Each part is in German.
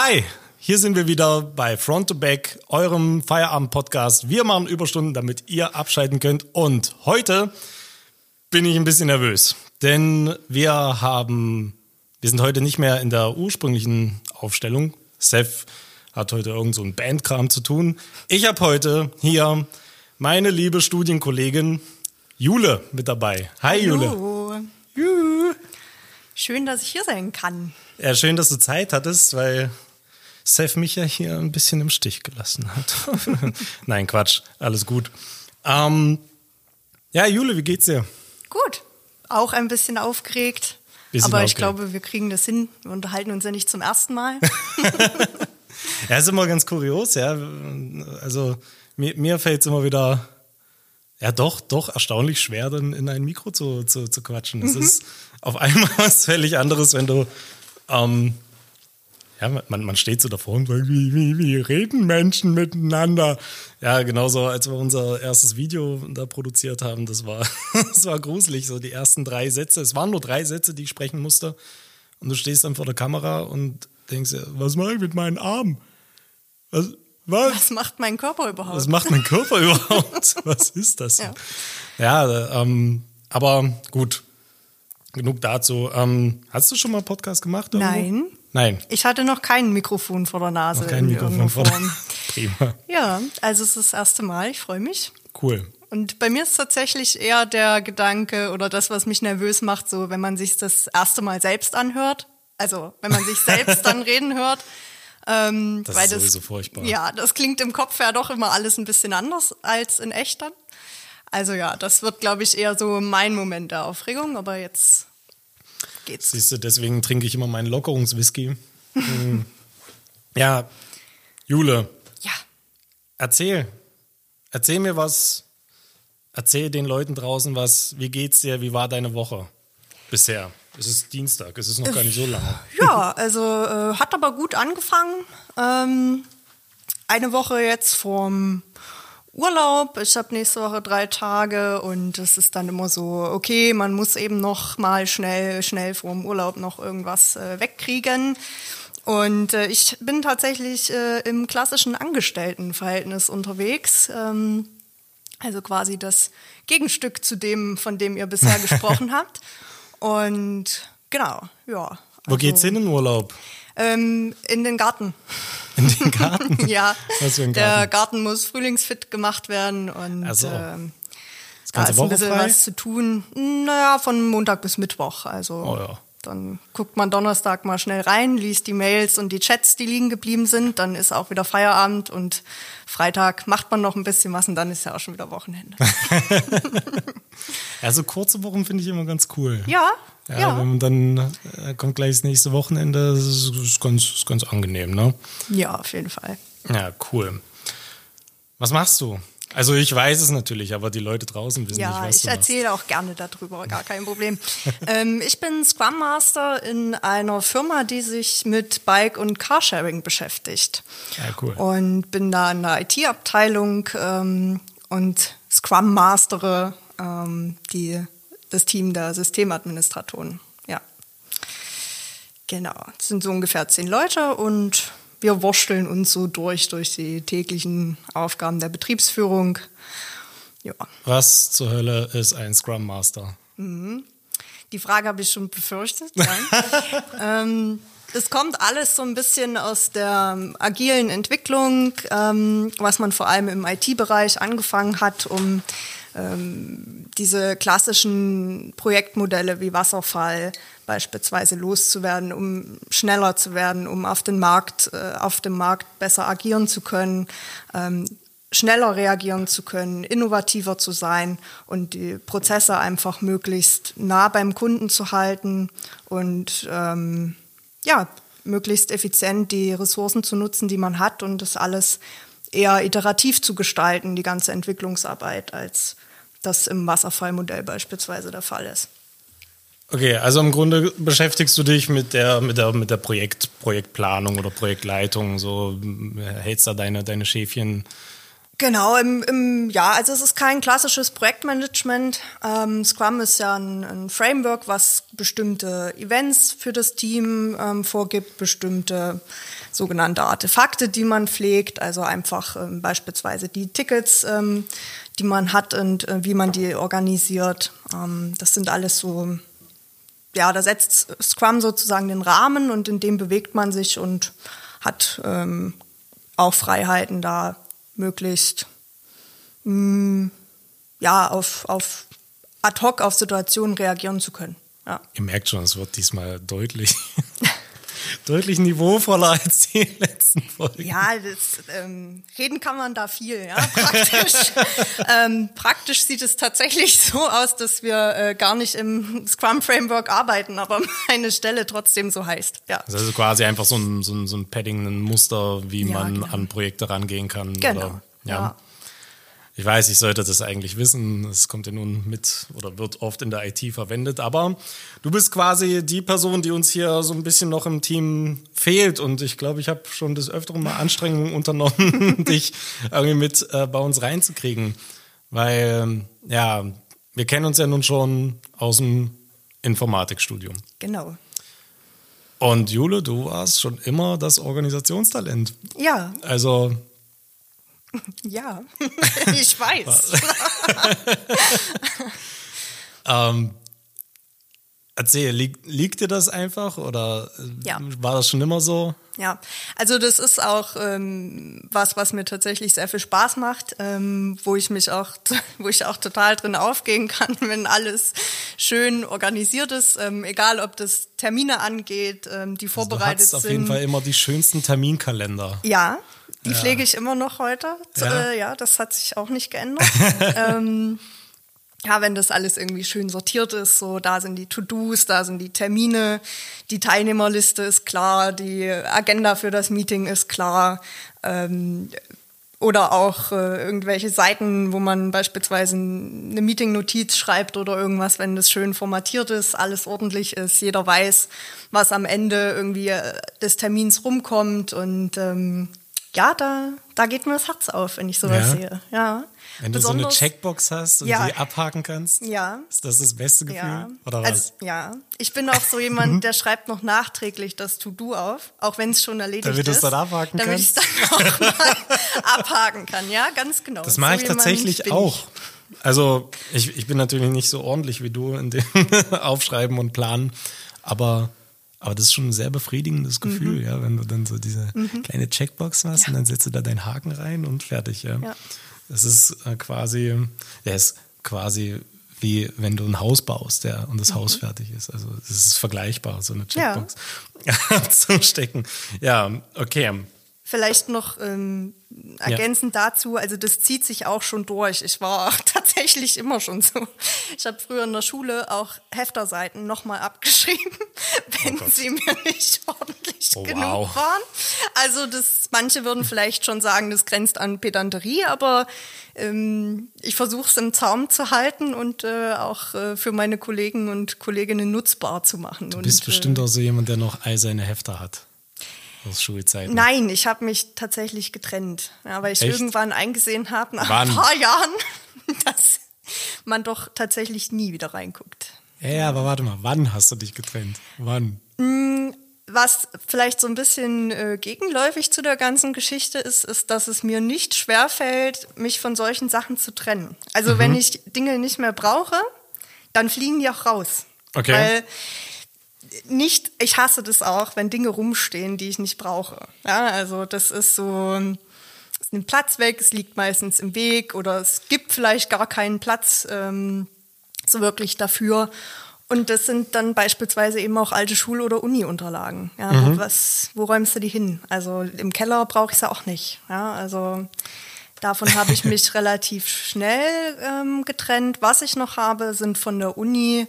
Hi, hier sind wir wieder bei Front to Back, eurem Feierabend-Podcast. Wir machen Überstunden, damit ihr abschalten könnt. Und heute bin ich ein bisschen nervös, denn wir haben, wir sind heute nicht mehr in der ursprünglichen Aufstellung. Seth hat heute irgend so ein Bandkram zu tun. Ich habe heute hier meine liebe Studienkollegin Jule mit dabei. Hi Jule. Hallo. Juhu. Schön, dass ich hier sein kann. Ja, schön, dass du Zeit hattest, weil Seth mich ja hier ein bisschen im Stich gelassen hat. Nein, Quatsch, alles gut. Ähm, ja, Jule, wie geht's dir? Gut. Auch ein bisschen aufgeregt. Bisschen aber ich aufgeregt. glaube, wir kriegen das hin. Wir unterhalten uns ja nicht zum ersten Mal. Ja, ist immer ganz kurios, ja. Also mir, mir fällt es immer wieder, ja doch, doch erstaunlich schwer, dann in ein Mikro zu, zu, zu quatschen. Das ist auf einmal was völlig anderes, wenn du, ähm, ja, man, man steht so davor und sagt, wie, wie, wie reden Menschen miteinander? Ja, genauso, als wir unser erstes Video da produziert haben, das war, das war gruselig, so die ersten drei Sätze. Es waren nur drei Sätze, die ich sprechen musste. Und du stehst dann vor der Kamera und denkst dir, was mache ich mit meinen Armen? Was? Was? Was macht mein Körper überhaupt? Was macht mein Körper überhaupt? Was ist das? Ja. Ja, ähm, aber gut. Genug dazu. Ähm, hast du schon mal Podcast gemacht? Irgendwo? Nein. Nein. Ich hatte noch kein Mikrofon vor der Nase. Noch kein in Mikrofon vor der. Prima. Ja, also es ist das erste Mal. Ich freue mich. Cool. Und bei mir ist tatsächlich eher der Gedanke oder das, was mich nervös macht, so wenn man sich das erste Mal selbst anhört. Also wenn man sich selbst dann reden hört. Ähm, Das ist sowieso furchtbar. Ja, das klingt im Kopf ja doch immer alles ein bisschen anders als in echt dann. Also ja, das wird, glaube ich, eher so mein Moment der Aufregung, aber jetzt geht's. Siehst du, deswegen trinke ich immer meinen Lockerungswhisky. Hm. ja, Jule, Ja, erzähl. Erzähl mir was. Erzähl den Leuten draußen was. Wie geht's dir? Wie war deine Woche bisher? Es ist Dienstag, es ist noch gar nicht so lange. ja also äh, hat aber gut angefangen. Ähm, eine Woche jetzt vorm Urlaub. Ich habe nächste Woche drei Tage und es ist dann immer so, okay, man muss eben noch mal schnell, schnell vorm Urlaub noch irgendwas äh, wegkriegen. Und äh, ich bin tatsächlich äh, im klassischen Angestelltenverhältnis unterwegs. Ähm, also quasi das Gegenstück zu dem, von dem ihr bisher gesprochen habt. Und genau, ja. Wo also, geht's hin in den Urlaub? Ähm, in den Garten. In den Garten? ja, Was für ein der Garten? Garten muss frühlingsfit gemacht werden und Ach so. ähm, da ist ein Woche bisschen frei? was zu tun. Naja, von Montag bis Mittwoch. Also Oh ja. dann guckt man Donnerstag mal schnell rein, liest die Mails und die Chats, die liegen geblieben sind. Dann ist auch wieder Feierabend und Freitag macht man noch ein bisschen was und dann ist ja auch schon wieder Wochenende. Also kurze Wochen finde ich immer ganz cool. ja, Ja, ja. wenn man dann äh, kommt gleich das nächste Wochenende, das ist, ist ganz, ist ganz angenehm, ne? Ja, auf jeden Fall. Ja, cool. Was machst du? Also ich weiß es natürlich, aber die Leute draußen wissen nicht, Ja, was ich du machst. erzähle auch gerne darüber, gar kein Problem. ähm, ich bin Scrum Master in einer Firma, die sich mit Bike- und Carsharing beschäftigt. Ja, cool. Und bin da in der IT-Abteilung ähm, und Scrum Mastere ähm, die, das Team der Systemadministratoren. Ja. Genau, es sind so ungefähr zehn Leute und wir wursteln uns so durch, durch die täglichen Aufgaben der Betriebsführung. Ja. Was zur Hölle ist ein Scrum Master? Die Frage habe ich schon befürchtet. Ähm, es kommt alles so ein bisschen aus der ähm, agilen Entwicklung, ähm, was man vor allem im IT-Bereich angefangen hat, um ähm, diese klassischen Projektmodelle wie Wasserfall beispielsweise loszuwerden, um schneller zu werden, um auf den Markt, äh, auf dem Markt besser agieren zu können, ähm, schneller reagieren zu können, innovativer zu sein und die Prozesse einfach möglichst nah beim Kunden zu halten und ähm, ja, möglichst effizient die Ressourcen zu nutzen, die man hat und das alles eher iterativ zu gestalten, die ganze Entwicklungsarbeit, als das im Wasserfallmodell beispielsweise der Fall ist. Okay, also im Grunde beschäftigst du dich mit der, mit der, mit der Projekt, Projektplanung oder Projektleitung, so hältst da deine, deine Schäfchen. Genau, im, im, ja, also es ist kein klassisches Projektmanagement. Ähm, Scrum ist ja ein, ein Framework, was bestimmte Events für das Team ähm, vorgibt, bestimmte sogenannte Artefakte, die man pflegt, also einfach ähm, beispielsweise die Tickets, ähm, die man hat und äh, wie man die organisiert. Ähm, das sind alles so, ja, da setzt Scrum sozusagen den Rahmen und in dem bewegt man sich und hat ähm, auch Freiheiten da möglichst mh, mm, ja, auf, auf ad hoc auf Situationen reagieren zu können. Ja. Ihr merkt schon, es wird diesmal deutlich, deutlich niveauvoller als die letzten Folgen. Ja, das, ähm, reden kann man da viel. Ja? Praktisch, ähm, praktisch sieht es tatsächlich so aus, dass wir äh, gar nicht im Scrum-Framework arbeiten, aber meine Stelle trotzdem so heißt. Ja. Das ist also quasi einfach so ein, so ein, so ein Padding, ein Muster, wie ja, man genau. an Projekte rangehen kann. Genau. Oder, ja. ja. Ich weiß, ich sollte das eigentlich wissen. Es kommt ja nun mit oder wird oft in der IT verwendet. Aber du bist quasi die Person, die uns hier so ein bisschen noch im Team fehlt. Und ich glaube, ich habe schon des Öfteren mal Anstrengungen unternommen, dich irgendwie mit äh, bei uns reinzukriegen. Weil, ja, wir kennen uns ja nun schon aus dem Informatikstudium. Genau. Und Jule, du warst schon immer das Organisationstalent. Ja. Also ja, ich weiß. ähm, erzähl, liegt, liegt dir das einfach oder ja. war das schon immer so? Ja, also das ist auch ähm, was, was mir tatsächlich sehr viel Spaß macht, ähm, wo ich mich auch, wo ich auch total drin aufgehen kann, wenn alles schön organisiert ist, ähm, egal ob das Termine angeht, ähm, die vorbereitet also du hast sind. auf jeden Fall immer die schönsten Terminkalender. Ja, die ja. pflege ich immer noch heute. Ja. Äh, ja, das hat sich auch nicht geändert. ähm, ja, wenn das alles irgendwie schön sortiert ist, so da sind die To-Dos, da sind die Termine, die Teilnehmerliste ist klar, die Agenda für das Meeting ist klar. Ähm, oder auch äh, irgendwelche Seiten, wo man beispielsweise eine Meeting-Notiz schreibt oder irgendwas, wenn das schön formatiert ist, alles ordentlich ist, jeder weiß, was am Ende irgendwie äh, des Termins rumkommt und ähm, ja, da, da geht mir das Herz auf, wenn ich sowas ja. sehe. Ja. Wenn du Besonders, so eine Checkbox hast und ja. die abhaken kannst, ja. ist das das beste Gefühl? Ja. Oder was? Also, ja, ich bin auch so jemand, mhm. der schreibt noch nachträglich das To-Do auf, auch wenn es schon erledigt damit ist. Damit du es dann abhaken damit kannst? Damit ich es dann auch mal abhaken kann, ja, ganz genau. Das mache so ich tatsächlich auch. Also ich, ich bin natürlich nicht so ordentlich wie du in dem Aufschreiben und Planen, aber aber das ist schon ein sehr befriedigendes Gefühl, mhm. ja, wenn du dann so diese mhm. kleine Checkbox hast ja. und dann setzt du da deinen Haken rein und fertig, ja. ja. Das ist äh, quasi, der ist quasi wie wenn du ein Haus baust, ja, und das mhm. Haus fertig ist. Also es ist vergleichbar, so eine Checkbox ja. zu stecken. Ja, okay. Vielleicht noch ähm, ergänzend ja. dazu, also das zieht sich auch schon durch. Ich war auch tatsächlich immer schon so. Ich habe früher in der Schule auch Hefterseiten nochmal abgeschrieben, wenn oh sie mir nicht ordentlich oh, genug wow. waren. Also das, manche würden vielleicht schon sagen, das grenzt an Pedanterie, aber ähm, ich versuche es im Zaum zu halten und äh, auch äh, für meine Kollegen und Kolleginnen nutzbar zu machen. Du bist und, bestimmt äh, auch so jemand, der noch all seine Hefter hat aus Schulzeiten? Nein, ich habe mich tatsächlich getrennt, ja, weil ich Echt? irgendwann eingesehen habe, nach Wann? ein paar Jahren, dass man doch tatsächlich nie wieder reinguckt. Ja, ja, aber warte mal, wann hast du dich getrennt? Wann? Mm, was vielleicht so ein bisschen äh, gegenläufig zu der ganzen Geschichte ist, ist, dass es mir nicht schwerfällt, mich von solchen Sachen zu trennen. Also mhm. wenn ich Dinge nicht mehr brauche, dann fliegen die auch raus. Okay. Weil nicht, ich hasse das auch, wenn Dinge rumstehen, die ich nicht brauche. Ja, also das ist so, es nimmt Platz weg, es liegt meistens im Weg oder es gibt vielleicht gar keinen Platz ähm, so wirklich dafür. Und das sind dann beispielsweise eben auch alte Schul- oder Uni-Unterlagen. Ja, mhm. wo, was, wo räumst du die hin? Also im Keller brauche ich sie auch nicht. Ja, also Davon habe ich mich relativ schnell ähm, getrennt. Was ich noch habe, sind von der Uni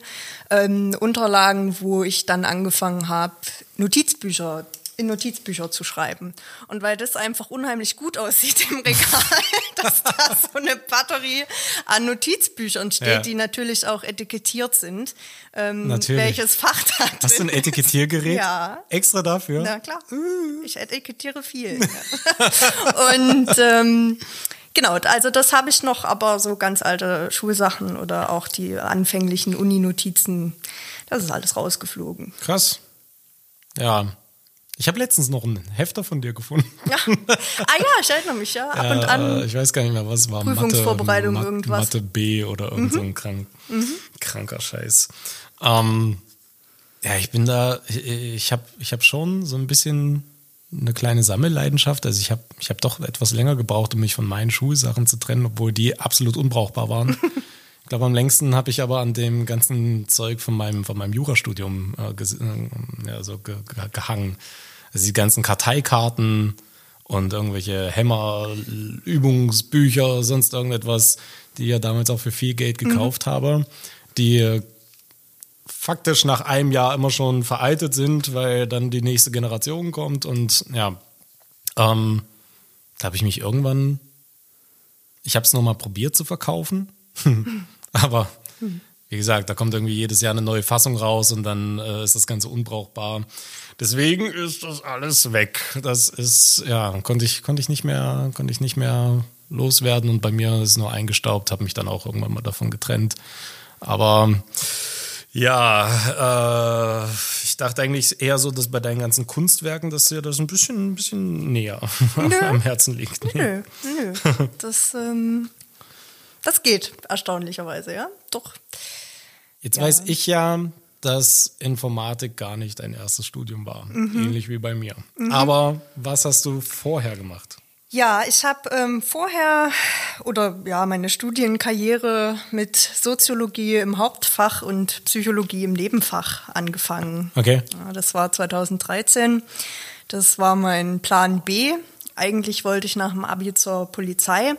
ähm, Unterlagen, wo ich dann angefangen habe, Notizbücher in Notizbücher zu schreiben. Und weil das einfach unheimlich gut aussieht im Regal, dass da so eine Batterie an Notizbüchern steht, ja. die natürlich auch etikettiert sind. Ähm, natürlich. Welches Fach da drin Hast du ein Etikettiergerät? Ja. Extra dafür? Na klar. Ich etikettiere viel. Und ähm, Genau, also das habe ich noch, aber so ganz alte Schulsachen oder auch die anfänglichen Uni-Notizen, das ist alles rausgeflogen. Krass. Ja, Ich habe letztens noch einen Hefter von dir gefunden. Ja. Ah ja, ich erinnere mich, ja. Ab und Äh, an. ich weiß gar nicht mehr, was es war. Prüfungsvorbereitung, Mathe, irgendwas. Mhm. Mathe B oder irgend so ein krank, kranker Scheiß. Ähm, ja, ich bin da, ich, ich habe ich hab schon so ein bisschen eine kleine Sammelleidenschaft. Also ich habe ich hab doch etwas länger gebraucht, um mich von meinen Schulsachen zu trennen, obwohl die absolut unbrauchbar waren. Ich glaube, am längsten habe ich aber an dem ganzen Zeug von meinem, von meinem Jurastudium äh, ges- äh, ja, so ge ge gehangen. Also die ganzen Karteikarten und irgendwelche Hämmer, Übungsbücher, sonst irgendetwas, die ich ja damals auch für viel Geld gekauft habe, die faktisch nach einem Jahr immer schon veraltet sind, weil dann die nächste Generation kommt. Und ja, ähm, da habe ich mich irgendwann, ich habe es nochmal probiert zu verkaufen, aber wie gesagt, da kommt irgendwie jedes Jahr eine neue Fassung raus und dann äh, ist das Ganze unbrauchbar. Deswegen ist das alles weg. Das ist, ja, konnte ich, konnte ich nicht mehr, konnte ich nicht mehr loswerden und bei mir ist es nur eingestaubt, habe mich dann auch irgendwann mal davon getrennt. Aber ja, äh, ich dachte eigentlich eher so, dass bei deinen ganzen Kunstwerken, dass dir das ein bisschen, ein bisschen näher am Herzen liegt. Nö, nö. Das, ähm, das geht, erstaunlicherweise, ja. Doch. Jetzt weiß ich ja, dass Informatik gar nicht dein erstes Studium war, ähnlich wie bei mir. Aber was hast du vorher gemacht? Ja, ich habe ähm, vorher oder ja meine Studienkarriere mit Soziologie im Hauptfach und Psychologie im Nebenfach angefangen. Okay. Ja, das war 2013. Das war mein Plan B. Eigentlich wollte ich nach dem Abi zur Polizei,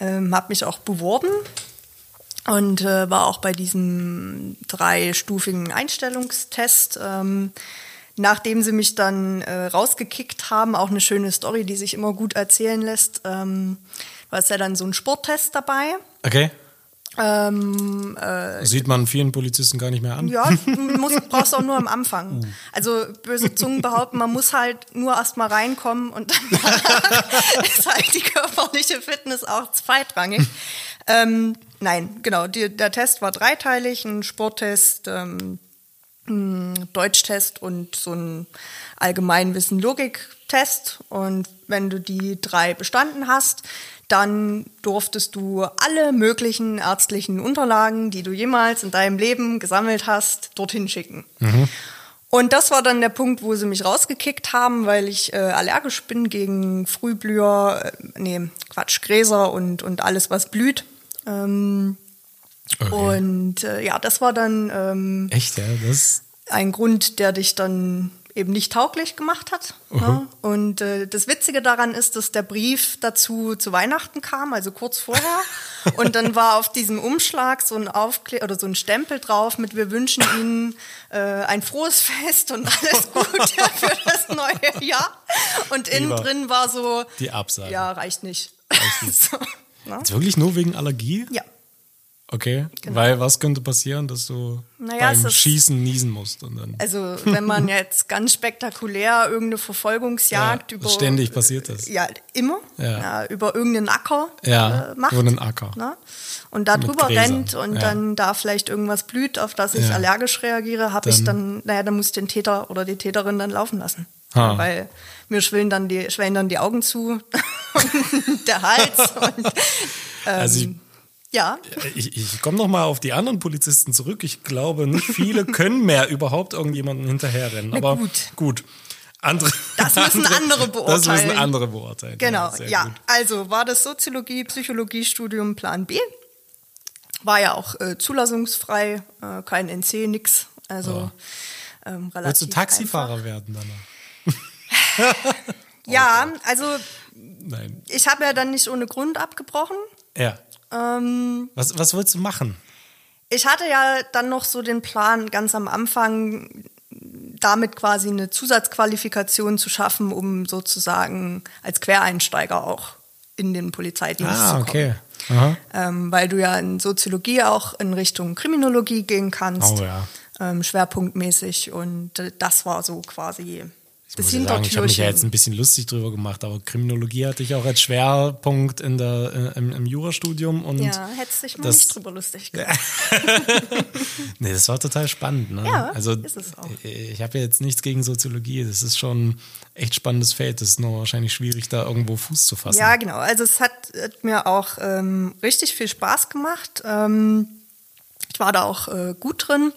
ähm, habe mich auch beworben und äh, war auch bei diesem dreistufigen Einstellungstest. Ähm, nachdem sie mich dann äh, rausgekickt haben, auch eine schöne Story, die sich immer gut erzählen lässt, ähm, war es ja dann so ein Sporttest dabei. Okay. Ähm, äh, Sieht man vielen Polizisten gar nicht mehr an. ja, muss, brauchst auch nur am Anfang. Also böse Zungen behaupten, man muss halt nur erst mal reinkommen und dann ist halt die körperliche Fitness auch zweitrangig. Ähm, nein, genau, die, der Test war dreiteilig, ein Sporttest, ähm, ein Deutschtest und so ein Allgemeinwissen-Logik-Test. Und wenn du die drei bestanden hast, dann durftest du alle möglichen ärztlichen Unterlagen, die du jemals in deinem Leben gesammelt hast, dorthin schicken. Und das war dann der Punkt, wo sie mich rausgekickt haben, weil ich äh, allergisch bin gegen Frühblüher, äh, nee, Quatsch, Gräser und, und alles, was blüht. Ähm, Okay. Und äh, ja, das war dann ähm, Echt, ja? Das, ein Grund, der dich dann eben nicht tauglich gemacht hat. Ja. Und äh, das Witzige daran ist, dass der Brief dazu zu Weihnachten kam, also kurz vorher. Und dann war auf diesem Umschlag so ein Aufkle oder so ein Stempel drauf mit Wir wünschen Ihnen äh, ein frohes Fest und alles Gute für das neue Jahr. Und innen drin war so, die Absage. ja, reicht nicht. so, ne? Jetzt wirklich nur wegen Allergie? Ja. Okay. Weil was könnte passieren, dass du Naja, beim Schießen niesen musst und dann Also wenn man jetzt ganz spektakulär irgendeine Verfolgungsjagd Ja, über ständig passiert das. ja immer Ja. ja. über irgendeinen Acker Ja, äh, macht über einen Acker. ne? und da drüber rennt und dann da vielleicht irgendwas blüht, auf das ich allergisch reagiere, habe ich Dann- dann naja, dann muss ich den Täter oder die Täterin dann laufen lassen, Ha. weil mir schwellen dann die schwellen dann die Augen zu und der Hals und Also ich, ja ich, ich komme noch mal auf die anderen Polizisten zurück. Ich glaube, nicht viele können mehr überhaupt irgendjemanden hinterherrennen. Aber gut. gut. Andere, Das müssen andere Das müssen beurteilen. andere beurteilen. Genau, ja. gut. Also war das Soziologie, Psychologiestudium Plan B. War ja auch äh, zulassungsfrei, äh, kein NC, nix. Also ähm, relativ. Willst du Taxifahrer einfach. werden danach? Ja, also Nein. ich habe ja dann nicht ohne Grund abgebrochen. Ja. Ähm, Was, was willst du machen? ich hatte ja dann noch so den Plan, ganz am Anfang damit quasi eine Zusatzqualifikation zu schaffen, um sozusagen als Quereinsteiger auch in den Polizeidienst zu Ah, kommen. okay. Ähm, weil du ja in Soziologie auch in Richtung Kriminologie gehen kannst, Oh ja. ähm, schwerpunktmäßig. Und äh, das war so quasi muss ja sagen, ich habe mich ja jetzt ein bisschen lustig drüber gemacht, aber Kriminologie hatte ich auch als Schwerpunkt in der, äh, im, im Jurastudium. Und Ja, hättest dich mal das- nicht drüber lustig gemacht. Nee, das war total spannend. Ne? Ja, also, ist es auch. Ich habe ja jetzt nichts gegen Soziologie. Das ist schon ein echt spannendes Feld. Das ist nur wahrscheinlich schwierig, da irgendwo Fuß zu fassen. Ja, genau. Also es hat, hat mir auch ähm, richtig viel Spaß gemacht. Ähm, ich war da auch äh, gut drin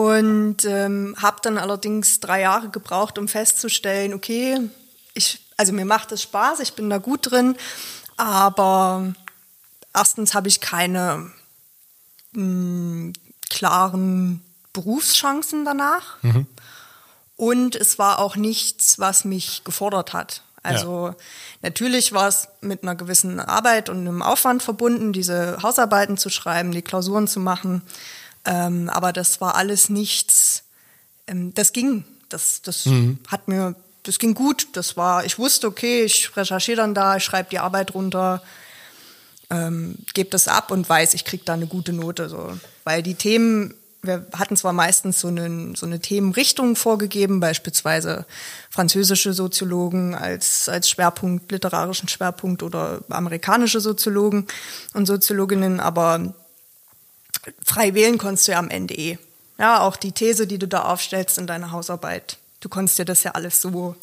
und ähm, habe dann allerdings drei Jahre gebraucht, um festzustellen, okay, ich, also mir macht es Spaß, ich bin da gut drin, aber erstens habe ich keine mh, klaren Berufschancen danach. Und es war auch nichts, was mich gefordert hat. Also natürlich war es mit einer gewissen Arbeit und einem Aufwand verbunden, diese Hausarbeiten zu schreiben, die Klausuren zu machen. Ähm, aber das war alles nichts, ähm, das ging. Das, das hat mir, das ging gut. Das war, ich wusste, okay, ich recherchiere dann da, ich schreibe die Arbeit runter, ähm, gebe das ab und weiß, ich kriege da eine gute Note. So. Weil die Themen, wir hatten zwar meistens so eine, so eine Themenrichtung vorgegeben, beispielsweise französische Soziologen als, als Schwerpunkt, literarischen Schwerpunkt oder amerikanische Soziologen und Soziologinnen, aber frei wählen konntest du ja am Ende eh. Ja, auch die These, die du da aufstellst in deiner Hausarbeit, du konntest dir das ja alles so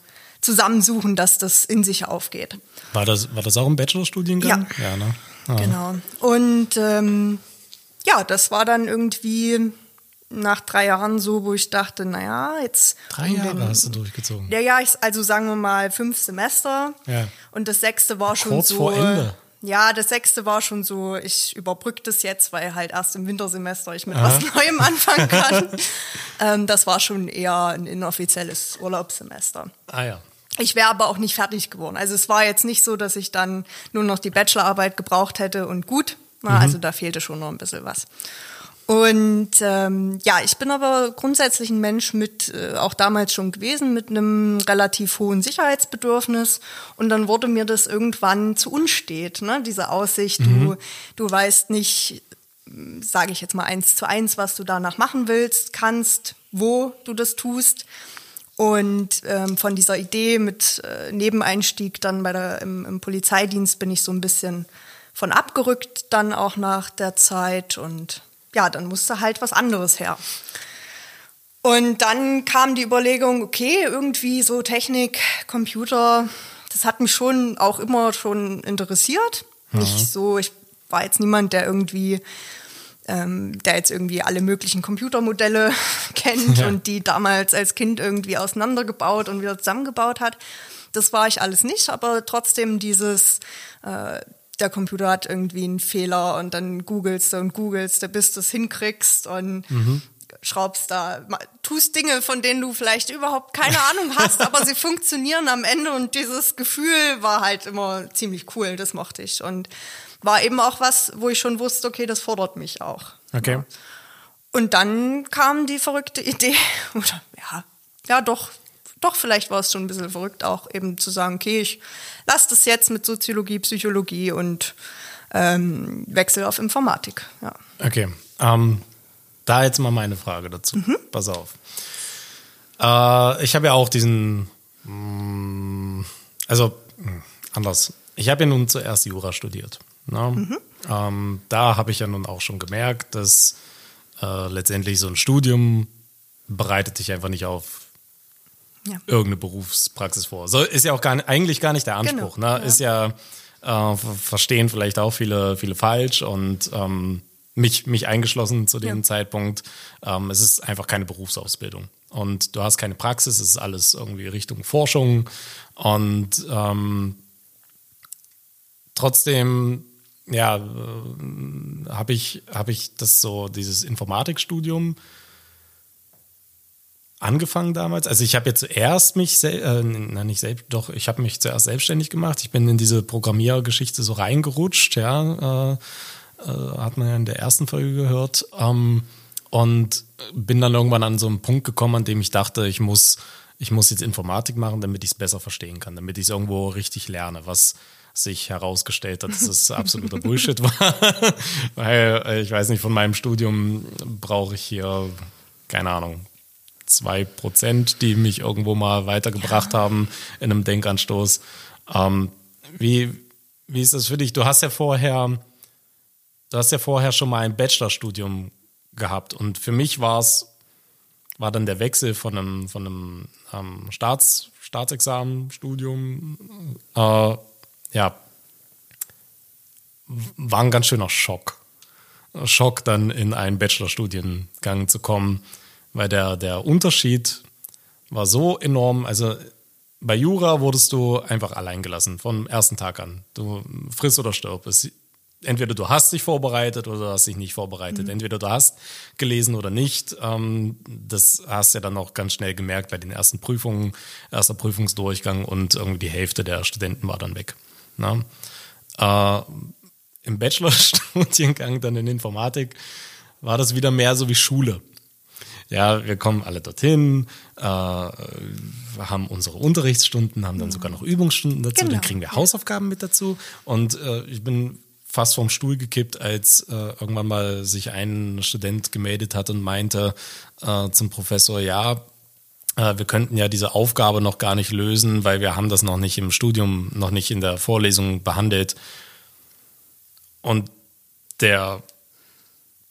zusammensuchen, dass das in sich aufgeht. War, das, war das auch ein Bachelorstudiengang? Ja. ja ne? Ah. Genau. Und ähm, ja, das war dann irgendwie nach drei Jahren so, wo ich dachte, naja, jetzt. Drei Jahre hast du durchgezogen. Ja, ja, ich, also sagen wir mal fünf Semester. Ja. Und das sechste war schon Kurz so. vor Ende. Ja, das sechste war schon so, ich überbrücke das jetzt, weil halt erst im Wintersemester ich mit was Neuem anfangen kann. ähm, das war schon eher ein inoffizielles Urlaubssemester. Ah ja. Ich wäre aber auch nicht fertig geworden. Also es war jetzt nicht so, dass ich dann nur noch die Bachelorarbeit gebraucht hätte und gut. Na, Also da fehlte schon noch ein bisschen was. Und ähm, ja, ich bin aber grundsätzlich ein Mensch mit, äh, auch damals schon gewesen, mit einem relativ hohen Sicherheitsbedürfnis. Und dann wurde mir das irgendwann zu unstet, ne? diese Aussicht, du, du weißt nicht, sage ich jetzt mal eins zu eins, was du danach machen willst, kannst, wo du das tust. Und ähm, von dieser Idee mit äh, Nebeneinstieg dann bei der, im, im Polizeidienst bin ich so ein bisschen von abgerückt, dann auch nach der Zeit. Und ja, dann musste halt was anderes her. Und dann kam die Überlegung, okay, irgendwie so Technik, Computer, das hat mich schon auch immer schon interessiert. Nicht so, ich war jetzt niemand, der irgendwie, ähm, der jetzt irgendwie alle möglichen Computermodelle kennt Ja. und die damals als Kind irgendwie auseinandergebaut und wieder zusammengebaut hat. Das war ich alles nicht, aber trotzdem dieses, äh, der Computer hat irgendwie einen Fehler und dann googelst du und googelst, du, bis du es hinkriegst und schraubst da, tust Dinge, von denen du vielleicht überhaupt keine Ahnung hast, aber sie funktionieren am Ende und dieses Gefühl war halt immer ziemlich cool, das mochte ich und war eben auch was, wo ich schon wusste, okay, das fordert mich auch. Okay. Und dann kam die verrückte Idee, oder ja, ja doch, doch, vielleicht war es schon ein bisschen verrückt, auch eben zu sagen, okay, ich lasse das jetzt mit Soziologie, Psychologie und ähm, wechsle auf Informatik. Ja. Okay. Ähm, da jetzt mal meine Frage dazu. Pass auf. Äh, ich habe ja auch diesen, mm, also mm, anders. Ich habe ja nun zuerst Jura studiert. Ne? Ähm, da habe ich ja nun auch schon gemerkt, dass äh, letztendlich so ein Studium bereitet dich einfach nicht auf Ja. irgendeine Berufspraxis vor. So ist ja auch gar, nicht- eigentlich gar nicht der Anspruch. Genau, ne? Ist ja, äh, ver- verstehen vielleicht auch viele, viele falsch und ähm, mich, mich eingeschlossen zu dem Ja. Zeitpunkt. Ähm, es ist einfach keine Berufsausbildung. Und du hast keine Praxis, es ist alles irgendwie Richtung Forschung. Und ähm, trotzdem, ja, äh, habe ich, hab ich das so, dieses Informatikstudium angefangen damals. Also ich habe jetzt zuerst mich, äh, na nicht selbst, doch, ich habe mich zuerst selbstständig gemacht. Ich bin in diese Programmiergeschichte so reingerutscht, ja, äh, äh, hat man ja in der ersten Folge gehört. Ähm, und bin dann irgendwann an so einen Punkt gekommen, an dem ich dachte, ich muss, ich muss jetzt Informatik machen, damit ich es besser verstehen kann, damit ich es irgendwo richtig lerne, was sich herausgestellt hat, dass es absoluter Bullshit war. Weil, äh, ich weiß nicht, von meinem Studium brauche ich hier, keine Ahnung, zwei Prozent, die mich irgendwo mal weitergebracht ja. haben in einem Denkanstoß. Ähm, wie, wie ist das für dich? Du hast ja vorher, du hast ja vorher schon mal ein Bachelorstudium gehabt und für mich war es, war dann der Wechsel von einem, von einem ähm, Staats, Staatsexamenstudium, äh, ja, war ein ganz schöner Schock. Schock, dann in einen Bachelorstudiengang zu kommen, weil der, der Unterschied war so enorm. Also bei Jura wurdest du einfach allein gelassen vom ersten Tag an. Du friss oder stirb. Es, entweder du hast dich vorbereitet oder du hast dich nicht vorbereitet. Mhm. Entweder du hast gelesen oder nicht. Ähm, das hast du ja dann auch ganz schnell gemerkt bei den ersten Prüfungen, erster Prüfungsdurchgang und irgendwie die Hälfte der Studenten war dann weg. Na? Äh, Im Bachelorstudiengang dann in Informatik war das wieder mehr so wie Schule ja, wir kommen alle dorthin, äh, haben unsere Unterrichtsstunden, haben dann sogar noch Übungsstunden dazu, genau. dann kriegen wir Hausaufgaben mit dazu. Und äh, ich bin fast vom Stuhl gekippt, als äh, irgendwann mal sich ein Student gemeldet hat und meinte äh, zum Professor, ja, äh, wir könnten ja diese Aufgabe noch gar nicht lösen, weil wir haben das noch nicht im Studium, noch nicht in der Vorlesung behandelt. Und der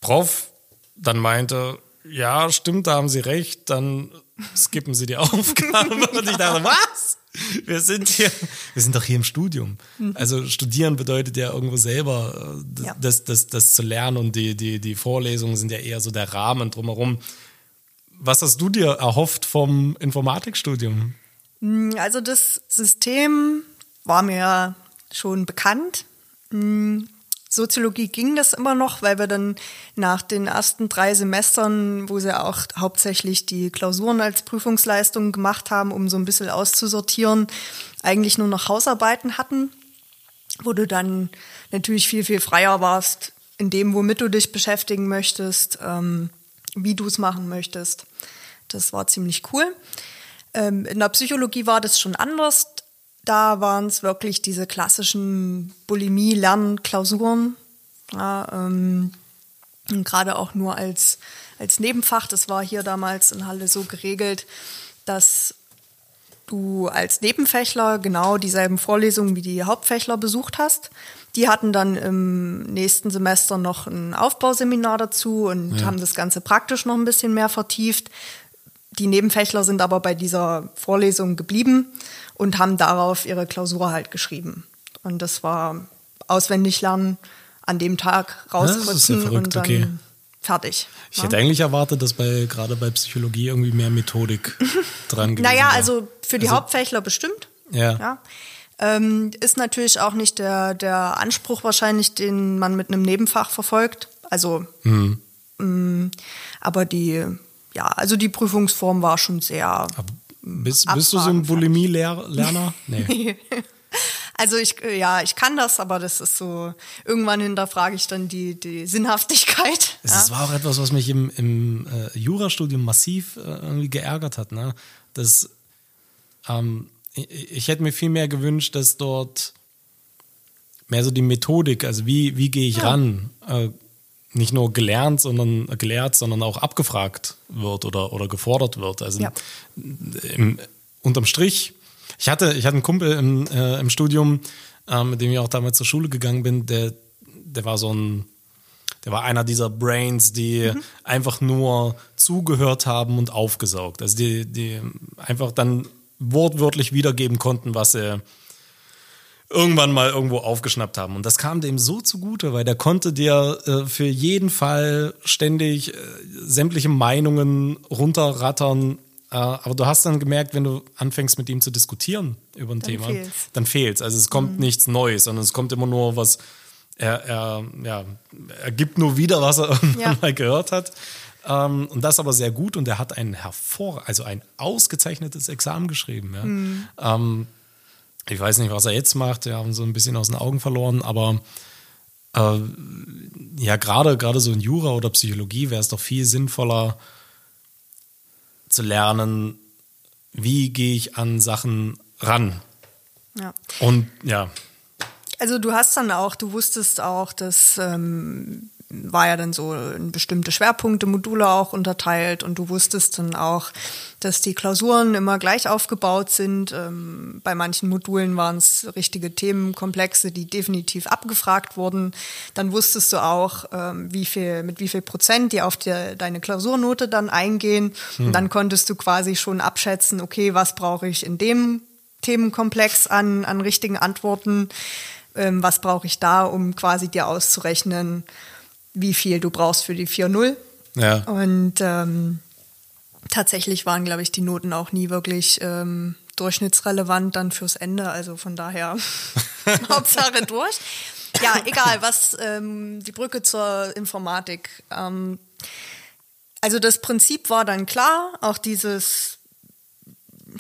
Prof dann meinte, ja, stimmt, da haben Sie recht, dann skippen Sie die Aufgabe. Und ich dachte, was? Wir sind hier, wir sind doch hier im Studium. Mhm. Also studieren bedeutet ja irgendwo selber, äh, ja. Das, das, das zu lernen und die, die, die Vorlesungen sind ja eher so der Rahmen drumherum. Was hast du dir erhofft vom Informatikstudium? Hm, also das System war mir schon bekannt. Soziologie ging das immer noch, weil wir dann nach den ersten drei Semestern, wo sie auch hauptsächlich die Klausuren als Prüfungsleistung gemacht haben, um so ein bisschen auszusortieren, eigentlich nur noch Hausarbeiten hatten, wo du dann natürlich viel, viel freier warst in dem, womit du dich beschäftigen möchtest, ähm, wie du es machen möchtest. Das war ziemlich cool. Ähm, in der Psychologie war das schon anders da waren es wirklich diese klassischen Bulimie-Lernklausuren. Ja, ähm, gerade auch nur als, als Nebenfach. Das war hier damals in Halle so geregelt, dass du als Nebenfächler genau dieselben Vorlesungen wie die Hauptfächler besucht hast. Die hatten dann im nächsten Semester noch ein Aufbauseminar dazu und ja. haben das Ganze praktisch noch ein bisschen mehr vertieft. Die Nebenfächler sind aber bei dieser Vorlesung geblieben und haben darauf ihre Klausur halt geschrieben. Und das war auswendig lernen, an dem Tag rauskotzen ja, und dann okay. fertig. Ich ja? hätte eigentlich erwartet, dass bei gerade bei Psychologie irgendwie mehr Methodik dran gewesen Naja, also für die also, Hauptfächler bestimmt. Ja. ja. Ähm, ist natürlich auch nicht der, der Anspruch wahrscheinlich, den man mit einem Nebenfach verfolgt. Also, mhm. mh, mm, aber die, ja, also die Prüfungsform war schon sehr. Aber bist, bist du so ein Bulimie-Lerner? Nee. Also ich, ja, ich kann das, aber das ist so, irgendwann hinterfrage ich dann die, die Sinnhaftigkeit. Das ja. war auch etwas, was mich im, im äh, Jurastudium massiv äh, irgendwie geärgert hat. Ne? Das, ähm, ich, ich, hätte mir viel mehr gewünscht, dass dort mehr so die Methodik, also wie, wie gehe ich ja. ran, äh, nicht nur gelernt, sondern gelehrt, sondern auch abgefragt wird oder, oder gefordert wird. Also ja. im, unterm Strich, ich hatte, ich hatte einen Kumpel im, äh, im Studium, äh, mit dem ich auch damals zur Schule gegangen bin, der, der war so ein, der war einer dieser Brains, die mhm. einfach nur zugehört haben und aufgesaugt. Also die, die einfach dann wortwörtlich wiedergeben konnten, was er irgendwann mal irgendwo aufgeschnappt haben. Und das kam dem so zugute, weil der konnte dir äh, für jeden Fall ständig äh, sämtliche Meinungen runterrattern. Äh, aber du hast dann gemerkt, wenn du anfängst mit ihm zu diskutieren über ein dann Thema, fehlt's. dann fehlt Also es kommt mhm. nichts Neues, sondern es kommt immer nur was, er, er, ja, er gibt nur wieder, was er irgendwann ja. mal gehört hat. Ähm, und das aber sehr gut und er hat ein hervor, also ein ausgezeichnetes Examen geschrieben. Ja. Mhm. Ähm, ich weiß nicht, was er jetzt macht. Wir haben so ein bisschen aus den Augen verloren, aber äh, ja, gerade gerade so in Jura oder Psychologie wäre es doch viel sinnvoller zu lernen, wie gehe ich an Sachen ran. Ja. Und ja. Also du hast dann auch, du wusstest auch, dass ähm, war ja dann so in bestimmte Schwerpunkte, Module auch unterteilt und du wusstest dann auch, dass die Klausuren immer gleich aufgebaut sind. Ähm, bei manchen Modulen waren es richtige Themenkomplexe, die definitiv abgefragt wurden. Dann wusstest du auch, ähm, wie viel, mit wie viel Prozent die auf die, deine Klausurnote dann eingehen. Hm. Und dann konntest du quasi schon abschätzen, okay, was brauche ich in dem Themenkomplex an, an richtigen Antworten? Ähm, was brauche ich da, um quasi dir auszurechnen, wie viel du brauchst für die 4.0? Ja. Und ähm, tatsächlich waren, glaube ich, die Noten auch nie wirklich ähm, durchschnittsrelevant dann fürs Ende. Also von daher Hauptsache durch. Ja, egal, was ähm, die Brücke zur Informatik. Ähm, also das Prinzip war dann klar, auch dieses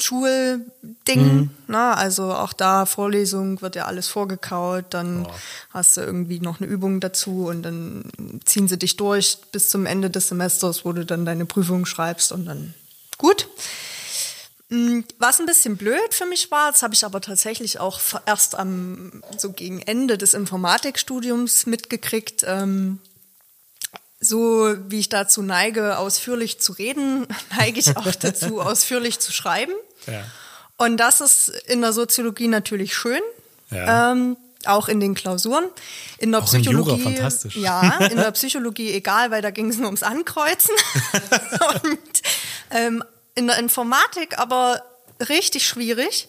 Schulding. Mhm. Na, ne? also auch da Vorlesung wird ja alles vorgekaut, dann oh. hast du irgendwie noch eine Übung dazu und dann ziehen sie dich durch bis zum Ende des Semesters, wo du dann deine Prüfung schreibst und dann gut. Mm, was ein bisschen blöd für mich war, das habe ich aber tatsächlich auch erst am so gegen Ende des Informatikstudiums mitgekriegt. Ähm, so wie ich dazu neige, ausführlich zu reden, neige ich auch dazu, ausführlich zu schreiben. Ja. Und das ist in der Soziologie natürlich schön. Ja. Ähm, auch in den Klausuren. In der auch Psychologie. In Jura, fantastisch. Ja, in der Psychologie egal, weil da ging es nur ums Ankreuzen. Und ähm, in der Informatik aber richtig schwierig,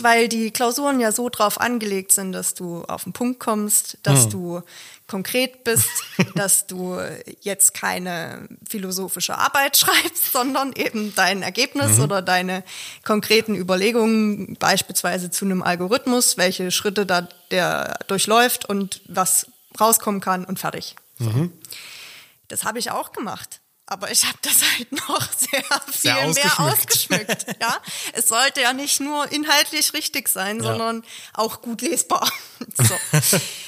weil die Klausuren ja so drauf angelegt sind, dass du auf den Punkt kommst, dass hm. du konkret bist, dass du jetzt keine philosophische Arbeit schreibst, sondern eben dein Ergebnis mhm. oder deine konkreten Überlegungen, beispielsweise zu einem Algorithmus, welche Schritte da der durchläuft und was rauskommen kann und fertig. Mhm. Das habe ich auch gemacht aber ich habe das halt noch sehr viel sehr ausgeschmückt. mehr ausgeschmückt. ja, es sollte ja nicht nur inhaltlich richtig sein, ja. sondern auch gut lesbar. so.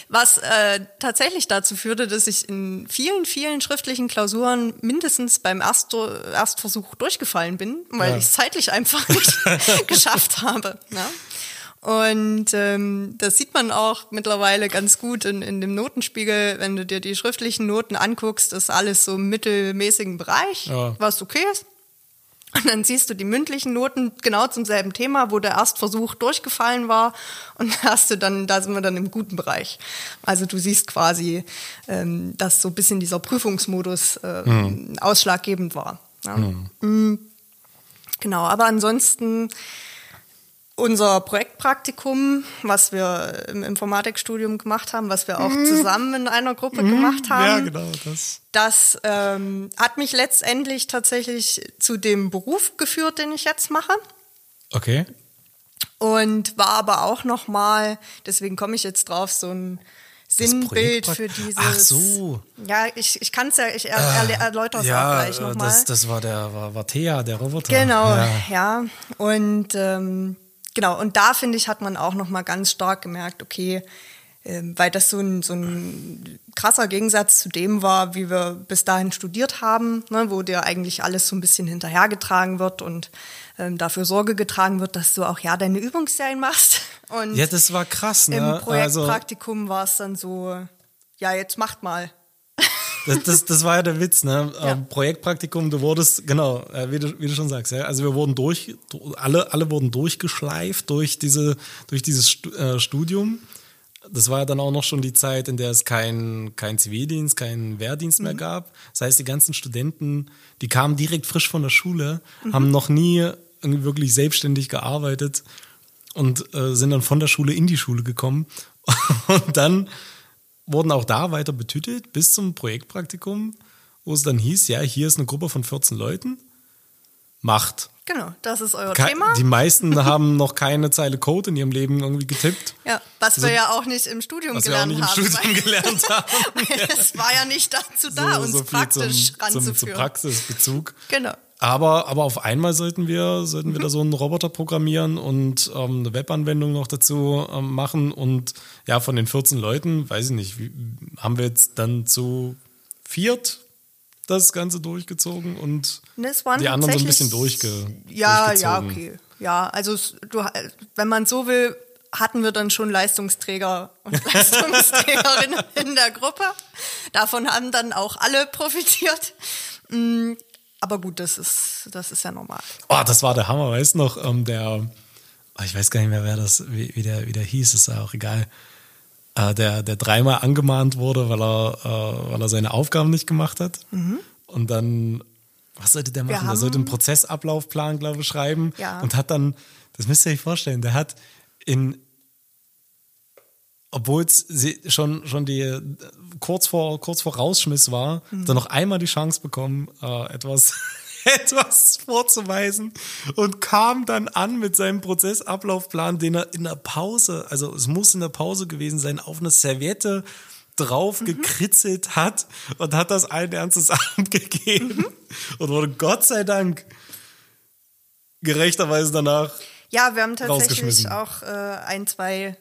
Was äh, tatsächlich dazu führte, dass ich in vielen, vielen schriftlichen Klausuren mindestens beim Erst Erstversuch durchgefallen bin, weil ja. ich es zeitlich einfach nicht geschafft habe. Ja? Und ähm, das sieht man auch mittlerweile ganz gut in, in dem Notenspiegel. Wenn du dir die schriftlichen Noten anguckst, ist alles so im mittelmäßigen Bereich, ja. was okay ist. Und dann siehst du die mündlichen Noten genau zum selben Thema, wo der Erstversuch durchgefallen war. Und da hast du dann, da sind wir dann im guten Bereich. Also du siehst quasi, ähm, dass so ein bisschen dieser Prüfungsmodus äh, mhm. ausschlaggebend war. Ja. Mhm. Genau, aber ansonsten unser Projektpraktikum, was wir im Informatikstudium gemacht haben, was wir auch mhm. zusammen in einer Gruppe mhm. gemacht haben. Ja, genau das. Das ähm, hat mich letztendlich tatsächlich zu dem Beruf geführt, den ich jetzt mache. Okay. Und war aber auch noch mal, deswegen komme ich jetzt drauf, so ein Sinnbild für dieses. Ach so. Ja, ich, ich kann es ja, ich er, er, ah, erläutere es ja, auch gleich nochmal. Das, das war der, war, war Thea, der Roboter. Genau, ja. ja. Und ähm, genau, und da finde ich, hat man auch nochmal ganz stark gemerkt, okay, äh, weil das so ein, so ein krasser Gegensatz zu dem war, wie wir bis dahin studiert haben, ne, wo dir eigentlich alles so ein bisschen hinterhergetragen wird und ähm, dafür Sorge getragen wird, dass du auch ja deine Übungsserien machst. Und ja, das war krass. Ne? Im Projektpraktikum also, war es dann so, ja, jetzt macht mal. Das, das, das war ja der Witz, ne? Ja. Ähm, Projektpraktikum, du wurdest, genau, äh, wie, du, wie du schon sagst, ja. Also wir wurden durch, alle, alle wurden durchgeschleift durch diese, durch dieses äh, Studium. Das war ja dann auch noch schon die Zeit, in der es keinen kein Zivildienst, keinen Wehrdienst mhm. mehr gab. Das heißt, die ganzen Studenten, die kamen direkt frisch von der Schule, mhm. haben noch nie wirklich selbstständig gearbeitet und äh, sind dann von der Schule in die Schule gekommen. und dann wurden auch da weiter betütelt bis zum Projektpraktikum, wo es dann hieß, ja, hier ist eine Gruppe von 14 Leuten, macht. Genau, das ist euer Ke Thema. Die meisten haben noch keine Zeile Code in ihrem Leben irgendwie getippt. Ja, was also, wir ja auch nicht im Studium was gelernt wir auch nicht im Studium gelernt haben. Es war ja nicht dazu da, so, uns so praktisch zum, ranzuführen. Zum, zum Praxisbezug. Genau. Aber, aber auf einmal sollten wir, sollten wir da so einen Roboter programmieren und ähm, eine Webanwendung noch dazu ähm, machen. Und ja, von den 14 Leuten, weiß ich nicht, wie, haben wir jetzt dann zu viert das Ganze durchgezogen und die anderen so ein bisschen durchge Ja, ja, okay. Ja, also du, wenn man so will, hatten wir dann schon Leistungsträger und Leistungsträgerinnen in der Gruppe. Davon haben dann auch alle profitiert. Aber gut, das ist, das ist ja normal. Oh, das war der Hammer, weißt du noch, ähm, der, oh, ich weiß gar nicht mehr, wer das, wie, wie, der, wie der hieß, ist ja auch egal. Äh, der, der dreimal angemahnt wurde, weil er, äh, weil er seine Aufgaben nicht gemacht hat. Mhm. Und dann, was sollte der machen? Der sollte einen Prozessablaufplan, glaube ich, schreiben. Ja. Und hat dann, das müsst ihr euch vorstellen, der hat in obwohl es schon, schon die kurz vor, kurz vor Rausschmiss war, mhm. dann noch einmal die Chance bekommen, äh, etwas, etwas vorzuweisen und kam dann an mit seinem Prozessablaufplan, den er in der Pause, also es muss in der Pause gewesen sein, auf eine Serviette drauf mhm. gekritzelt hat und hat das allen Ernstes abgegeben mhm. und wurde Gott sei Dank gerechterweise danach. Ja, wir haben tatsächlich auch äh, ein, zwei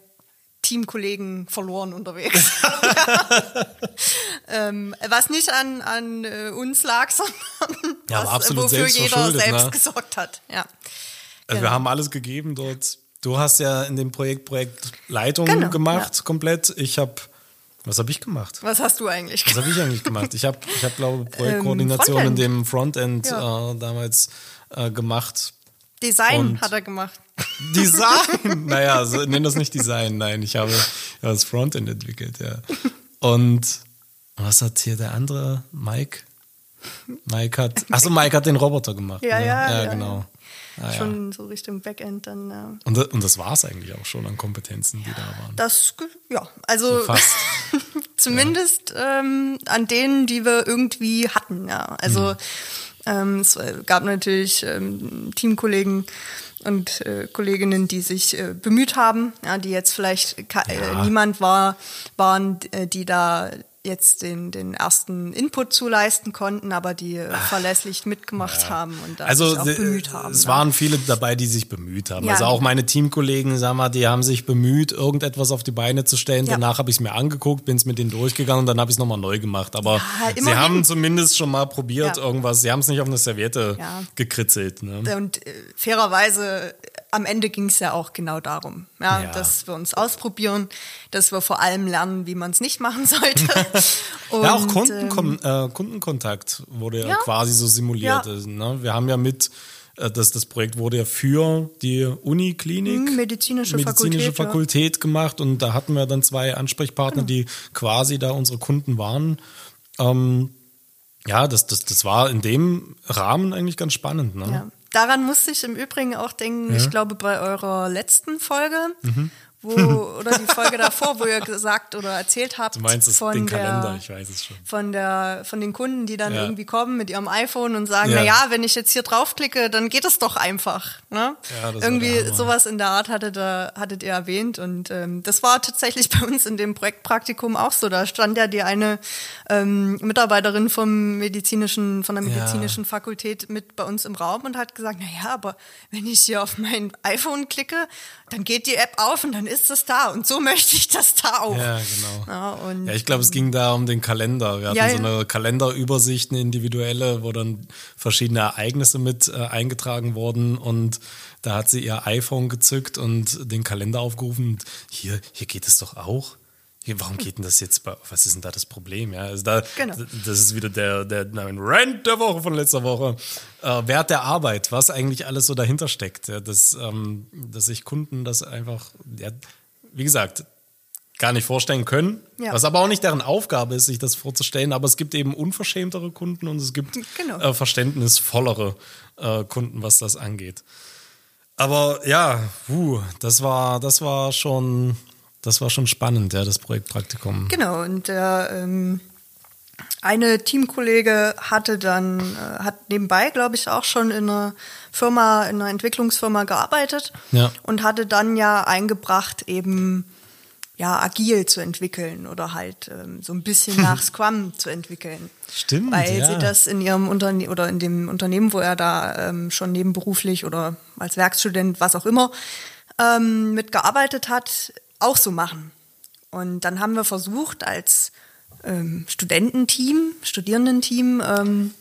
Teamkollegen verloren unterwegs. ähm, was nicht an, an äh, uns lag, sondern ja, was, wofür selbst jeder selbst ne? gesorgt hat. Ja. Also wir genau. haben alles gegeben dort. Du hast ja in dem Projekt Projektleitung genau, gemacht, ja. komplett. Ich habe was habe ich gemacht? Was hast du eigentlich gemacht? Was habe ich eigentlich gemacht? Ich habe, ich hab, glaube Projektkoordination ähm, in dem Frontend ja. äh, damals äh, gemacht. Design Und hat er gemacht. Design? naja, so, nenn das nicht Design, nein. Ich habe ja, das Frontend entwickelt, ja. Und was hat hier der andere? Mike? Mike hat. Achso, Mike hat den Roboter gemacht. Ja, ne? ja, ja. ja genau. Ah, schon ja. so Richtung Backend dann. Ja. Und, und das war es eigentlich auch schon an Kompetenzen, die da waren. Das, ja, also so fast. zumindest ähm, an denen, die wir irgendwie hatten, ja. Also hm. Ähm, es gab natürlich ähm, Teamkollegen, und äh, Kolleginnen, die sich äh, bemüht haben, ja, die jetzt vielleicht äh, ja. niemand war, waren, äh, die da jetzt den, den ersten Input zuleisten konnten, aber die Ach, äh, verlässlich mitgemacht ja. haben und da also, sich auch bemüht haben. Es ne? waren viele dabei, die sich bemüht haben. Ja. Also auch meine Teamkollegen, sag mal, die haben sich bemüht, irgendetwas auf die Beine zu stellen. Ja. Danach habe ich es mir angeguckt, bin es mit denen durchgegangen und dann habe ich es nochmal neu gemacht. Aber sie haben zumindest schon mal probiert irgendwas. Sie haben es nicht auf eine Serviette gekritzelt. Ne? Und äh, fairerweise am Ende ging es ja auch genau darum, ja, ja, dass wir uns ausprobieren, dass wir vor allem lernen, wie man es nicht machen sollte. Und, ja, auch Kunden, ähm, äh, Kundenkontakt wurde ja, ja, quasi so simuliert. Ja. Ne? Wir haben ja mit, äh, das, das Projekt wurde ja für die Uniklinik, hm, medizinische, medizinische Fakultät, Fakultät gemacht und da hatten wir dann zwei Ansprechpartner, genau. die quasi da unsere Kunden waren. Ähm, ja, das, das, das war in dem Rahmen eigentlich ganz spannend. Ne? Ja. Daran musste ich im Übrigen auch denken, ja. ich glaube, bei eurer letzten Folge, mhm wo, oder die Folge davor, wo ihr gesagt oder erzählt habt. Du meinst es, von den Kalender, ich weiß es schon. Von, der, von den Kunden, die dann ja. irgendwie kommen mit ihrem iPhone und sagen, ja. na ja, wenn ich jetzt hier draufklicke, dann geht es doch einfach. Ne? Ja, irgendwie sowas in der Art hattet, hattet ihr erwähnt und ähm, das war tatsächlich bei uns in dem Projektpraktikum auch so. Da stand ja die eine ähm, Mitarbeiterin vom medizinischen, von der medizinischen ja. Fakultät mit bei uns im Raum und hat gesagt, na ja, aber wenn ich hier auf mein iPhone klicke, dann geht die App auf und dann ist es da. Und so möchte ich das da auch. Ja, genau. Ja, und, ja ich glaube, es ging da um den Kalender. Wir hatten ja, so eine Kalenderübersicht, eine individuelle, wo dann verschiedene Ereignisse mit äh, eingetragen wurden und da hat sie ihr iPhone gezückt und den Kalender aufgerufen. Und hier, hier geht es doch auch. Warum geht denn das jetzt bei, was ist denn da das Problem? Ja, also da, genau. das ist wieder der, der nein, Rant der Woche von letzter Woche. Äh, Wert der Arbeit, was eigentlich alles so dahinter steckt. Ja, dass, ähm, dass sich Kunden das einfach, ja, wie gesagt, gar nicht vorstellen können. Ja. Was aber auch nicht deren Aufgabe ist, sich das vorzustellen. Aber es gibt eben unverschämtere Kunden und es gibt genau. äh, verständnisvollere äh, Kunden, was das angeht. Aber ja, puh, das war, das war schon das war schon spannend, ja, das Projektpraktikum. Genau, und der ähm, eine Teamkollege hatte dann, äh, hat nebenbei, glaube ich, auch schon in einer Firma, in einer Entwicklungsfirma gearbeitet ja. und hatte dann ja eingebracht, eben ja, agil zu entwickeln oder halt ähm, so ein bisschen nach Scrum zu entwickeln. Stimmt. Weil ja. sie das in ihrem Unternehmen oder in dem Unternehmen, wo er da ähm, schon nebenberuflich oder als Werkstudent, was auch immer, ähm, mitgearbeitet hat, auch so machen. Und dann haben wir versucht, als ähm, Studententeam, Studierendenteam ähm,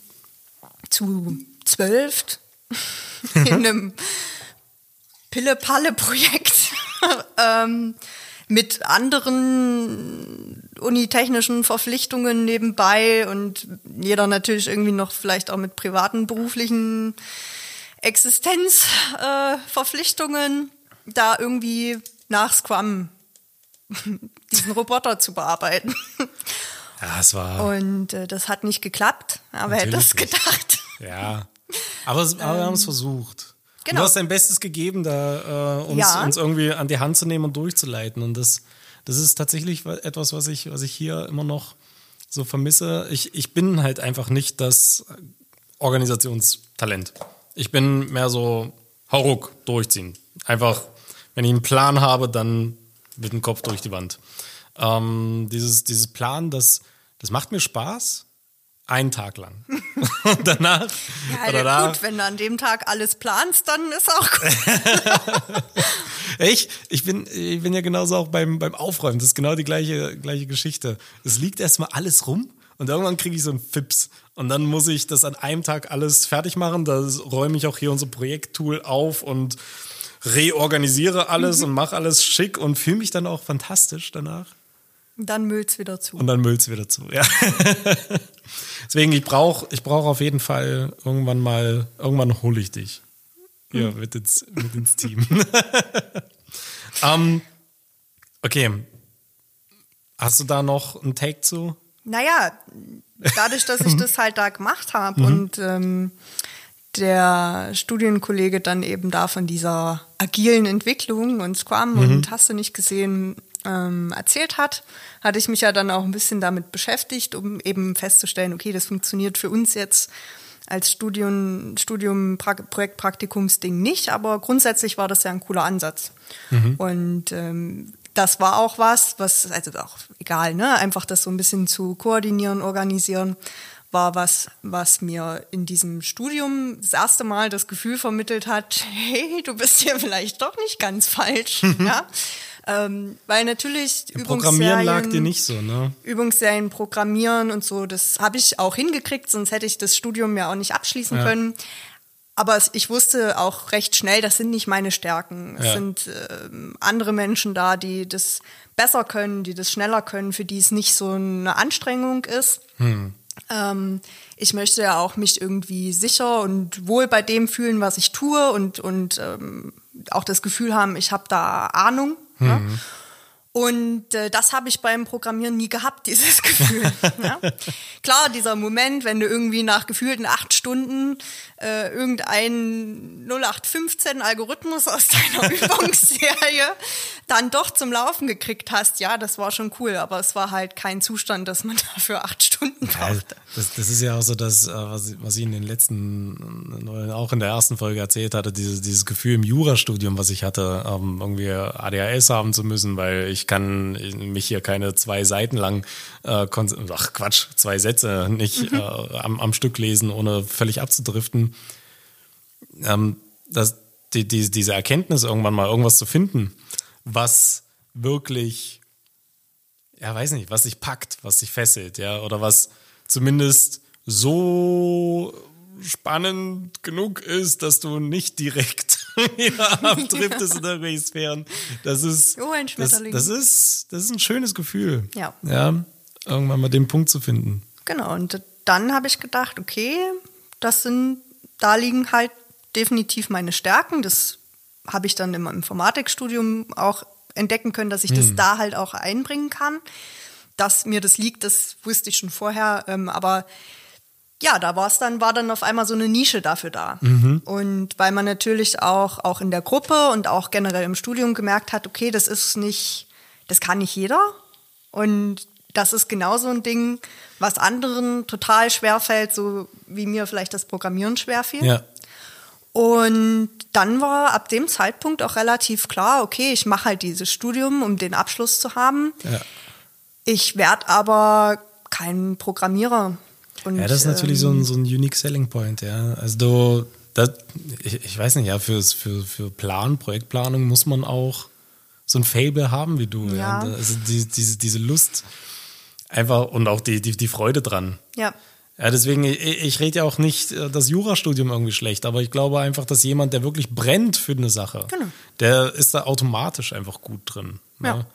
zu zwölf in einem Pille-Palle-Projekt ähm, mit anderen unitechnischen Verpflichtungen nebenbei und jeder natürlich irgendwie noch vielleicht auch mit privaten beruflichen Existenzverpflichtungen äh, da irgendwie nach Scrum diesen Roboter zu bearbeiten. Ja, es war. Und äh, das hat nicht geklappt, aber hätte es gedacht. Ja. Aber, aber wir haben es versucht. Genau. Du hast dein Bestes gegeben, da äh, uns, Ja. uns irgendwie an die Hand zu nehmen und durchzuleiten. Und das, das ist tatsächlich wa- etwas, was ich, was ich hier immer noch so vermisse. Ich, ich bin halt einfach nicht das Organisationstalent. Ich bin mehr so hauruck durchziehen. Einfach, wenn ich einen Plan habe, dann mit dem Kopf durch die Wand. Ähm, dieses, dieses Plan, das, das macht mir Spaß. Einen Tag lang. Und danach. Ja, oder ja, da, gut, wenn du an dem Tag alles planst, dann ist auch gut. Ich, ich, bin, ich bin ja genauso auch beim, beim Aufräumen. Das ist genau die gleiche, gleiche Geschichte. Es liegt erstmal alles rum und irgendwann kriege ich so einen Fips. Und dann muss ich das an einem Tag alles fertig machen. Da räume ich auch hier unser Projekttool auf und reorganisiere alles und mache alles schick und fühle mich dann auch fantastisch danach. Dann müllt's wieder zu. Und dann müllt's wieder zu. Ja. Deswegen, ich brauche ich brauch auf jeden Fall irgendwann mal, irgendwann hole ich dich. Hier mit ins, mit ins Team. ähm, okay. Hast du da noch einen Take zu? Naja, dadurch, dass ich das halt da gemacht habe und ähm, der Studienkollege dann eben da von dieser agilen Entwicklung und Scrum und hast du nicht gesehen ähm, erzählt hat, hatte ich mich ja dann auch ein bisschen damit beschäftigt, um eben festzustellen, okay, das funktioniert für uns jetzt als Studium, Studium pra Projektpraktikumsding nicht, aber grundsätzlich war das ja ein cooler Ansatz. Und ähm, das war auch was, was, also auch egal, ne, einfach das so ein bisschen zu koordinieren, organisieren, war was, was mir in diesem Studium das erste Mal das Gefühl vermittelt hat, hey, du bist hier vielleicht doch nicht ganz falsch, ja. Ähm, weil natürlich Programmieren lag Übungsserien- dir nicht so, ne? Übungsserien programmieren und so, das habe ich auch hingekriegt, sonst hätte ich das Studium ja auch nicht abschließen Ja. können. Aber ich wusste auch recht schnell, das sind nicht meine Stärken. Es Ja. sind ähm, andere Menschen da, die das besser können, die das schneller können, für die es nicht so eine Anstrengung ist. Ähm, ich möchte ja auch mich irgendwie sicher und wohl bei dem fühlen, was ich tue und, und ähm, auch das Gefühl haben, ich habe da Ahnung. Ja? Und äh, das habe ich beim Programmieren nie gehabt, dieses Gefühl. ja? Klar, dieser Moment, wenn du irgendwie nach gefühlten acht Stunden äh, irgendeinen 0815-Algorithmus aus deiner Übungsserie dann doch zum Laufen gekriegt hast, ja, das war schon cool, aber es war halt kein Zustand, dass man dafür acht Stunden brauchte. das, das ist ja auch so das, äh, was, ich- was ich in den letzten, auch in der ersten Folge erzählt hatte, dieses, dieses Gefühl im Jurastudium, was ich hatte, ähm, irgendwie ADHS haben zu müssen, weil ich kann mich hier keine zwei Seiten lang, äh, ach Quatsch, zwei Sätze nicht äh, am, am Stück lesen, ohne völlig abzudriften. Ähm, das, die, die, diese Erkenntnis, irgendwann mal irgendwas zu finden, was wirklich ja, weiß nicht, was sich packt, was sich fesselt, ja, oder was zumindest so spannend genug ist, dass du nicht direkt wieder abdriftest in irgendwelche Sphären. Das ist, Oh, ein das, Schmetterling. das ist, das ist ein schönes Gefühl. Ja. Ja, irgendwann mal den Punkt zu finden. Genau, und dann habe ich gedacht, okay, das sind, da liegen halt definitiv meine Stärken. Das habe ich dann im Informatikstudium auch entdecken können, dass ich das da halt auch einbringen kann. Dass mir das liegt, das wusste ich schon vorher, ähm, aber ja, da war es dann, war dann auf einmal so eine Nische dafür da. Und weil man natürlich auch, auch in der Gruppe und auch generell im Studium gemerkt hat, okay, das ist nicht, das kann nicht jeder. Und das ist genau so ein Ding, was anderen total schwer fällt, so wie mir vielleicht das Programmieren schwer fiel. Ja. Und dann war ab dem Zeitpunkt auch relativ klar, okay, ich mache halt dieses Studium, um den Abschluss zu haben. Ja. Ich werde aber kein Programmierer. Und, Ja, das ist natürlich so ähm, ein, so ein unique selling point, ja. Also du, das, ich, ich weiß nicht, ja, fürs, für, für Plan, Projektplanung muss man auch so ein Fable haben wie du. Ja. Ja. Also die, diese, diese Lust einfach und auch die, die, die Freude dran. Ja, Ja, deswegen, ich, ich rede ja auch nicht äh, das Jurastudium irgendwie schlecht, aber ich glaube einfach, dass jemand, der wirklich brennt für eine Sache, Genau. der ist da automatisch einfach gut drin. Ja. Ne?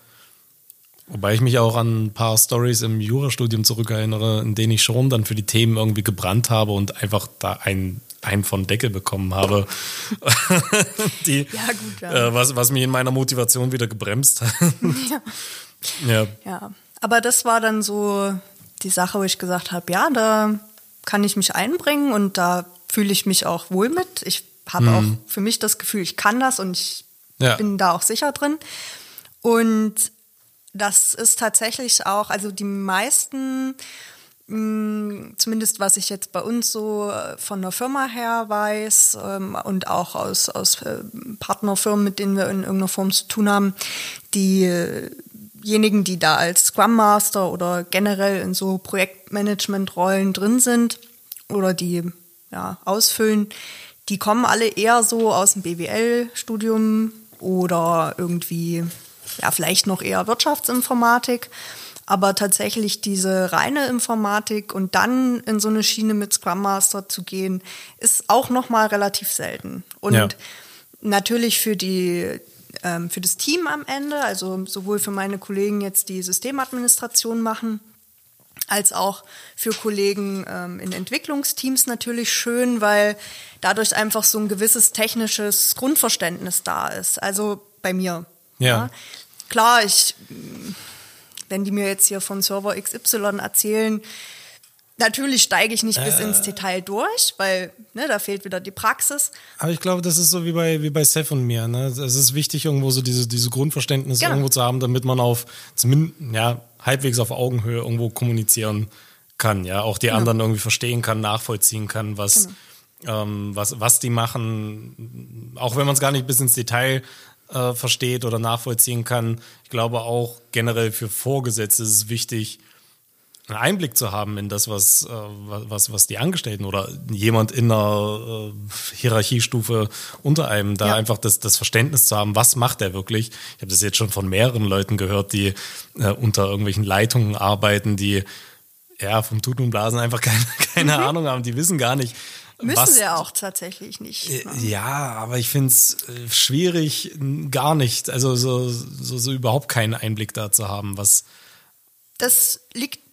Wobei ich mich auch an ein paar Stories im Jurastudium zurückerinnere, in denen ich schon dann für die Themen irgendwie gebrannt habe und einfach da ein einen von Deckel bekommen habe. die, ja, gut, ja. Äh, was, was mich in meiner Motivation wieder gebremst hat. ja. ja. Ja. Aber das war dann so die Sache, wo ich gesagt habe, ja, da kann ich mich einbringen und da fühle ich mich auch wohl mit. Ich habe mhm. auch für mich das Gefühl, ich kann das und ich ja. bin da auch sicher drin. Und das ist tatsächlich auch, also die meisten Mm, zumindest was ich jetzt bei uns so äh, von der Firma her weiß ähm, und auch aus, aus äh, Partnerfirmen, mit denen wir in irgendeiner Form zu tun haben, diejenigen, die da als Scrum Master oder generell in so Projektmanagement-Rollen drin sind oder die ja, ausfüllen, die kommen alle eher so aus dem BWL-Studium oder irgendwie, ja, vielleicht noch eher Wirtschaftsinformatik. Aber tatsächlich diese reine Informatik und dann in so eine Schiene mit Scrum Master zu gehen, ist auch nochmal relativ selten. Und ja. natürlich für die ähm, für das Team am Ende, also sowohl für meine Kollegen jetzt die Systemadministration machen, als auch für Kollegen ähm, in Entwicklungsteams natürlich schön, weil dadurch einfach so ein gewisses technisches Grundverständnis da ist. Also bei mir. Ja. ja. Klar, ich wenn die mir jetzt hier von Server XY erzählen, Natürlich steige ich nicht äh, bis ins Detail durch, weil ne, da fehlt wieder die Praxis. Aber ich glaube, das ist so wie bei, wie bei Seth und mir. Ne? Es ist wichtig, irgendwo so diese, diese Grundverständnis genau. irgendwo zu haben, damit man auf zumindest ja, halbwegs auf Augenhöhe irgendwo kommunizieren kann. Ja, auch die genau. anderen irgendwie verstehen kann, nachvollziehen kann, was, genau. ähm, was, was die machen. Auch wenn man es gar nicht bis ins Detail äh, versteht oder nachvollziehen kann. Ich glaube auch generell für Vorgesetzte ist es wichtig, einen Einblick zu haben in das, was, äh, was, was die Angestellten oder jemand in einer äh, Hierarchiestufe unter einem da ja. einfach das, das Verständnis zu haben, was macht er wirklich. Ich habe das jetzt schon von mehreren Leuten gehört, die äh, unter irgendwelchen Leitungen arbeiten, die ja vom Tuten und Blasen einfach keine, keine mhm. Ahnung haben, die wissen gar nicht, Müssen was, sie auch tatsächlich nicht. Ne? Ja, aber ich finde es äh, schwierig, gar nicht, also so, so, so überhaupt keinen Einblick da zu haben, was. Das liegt,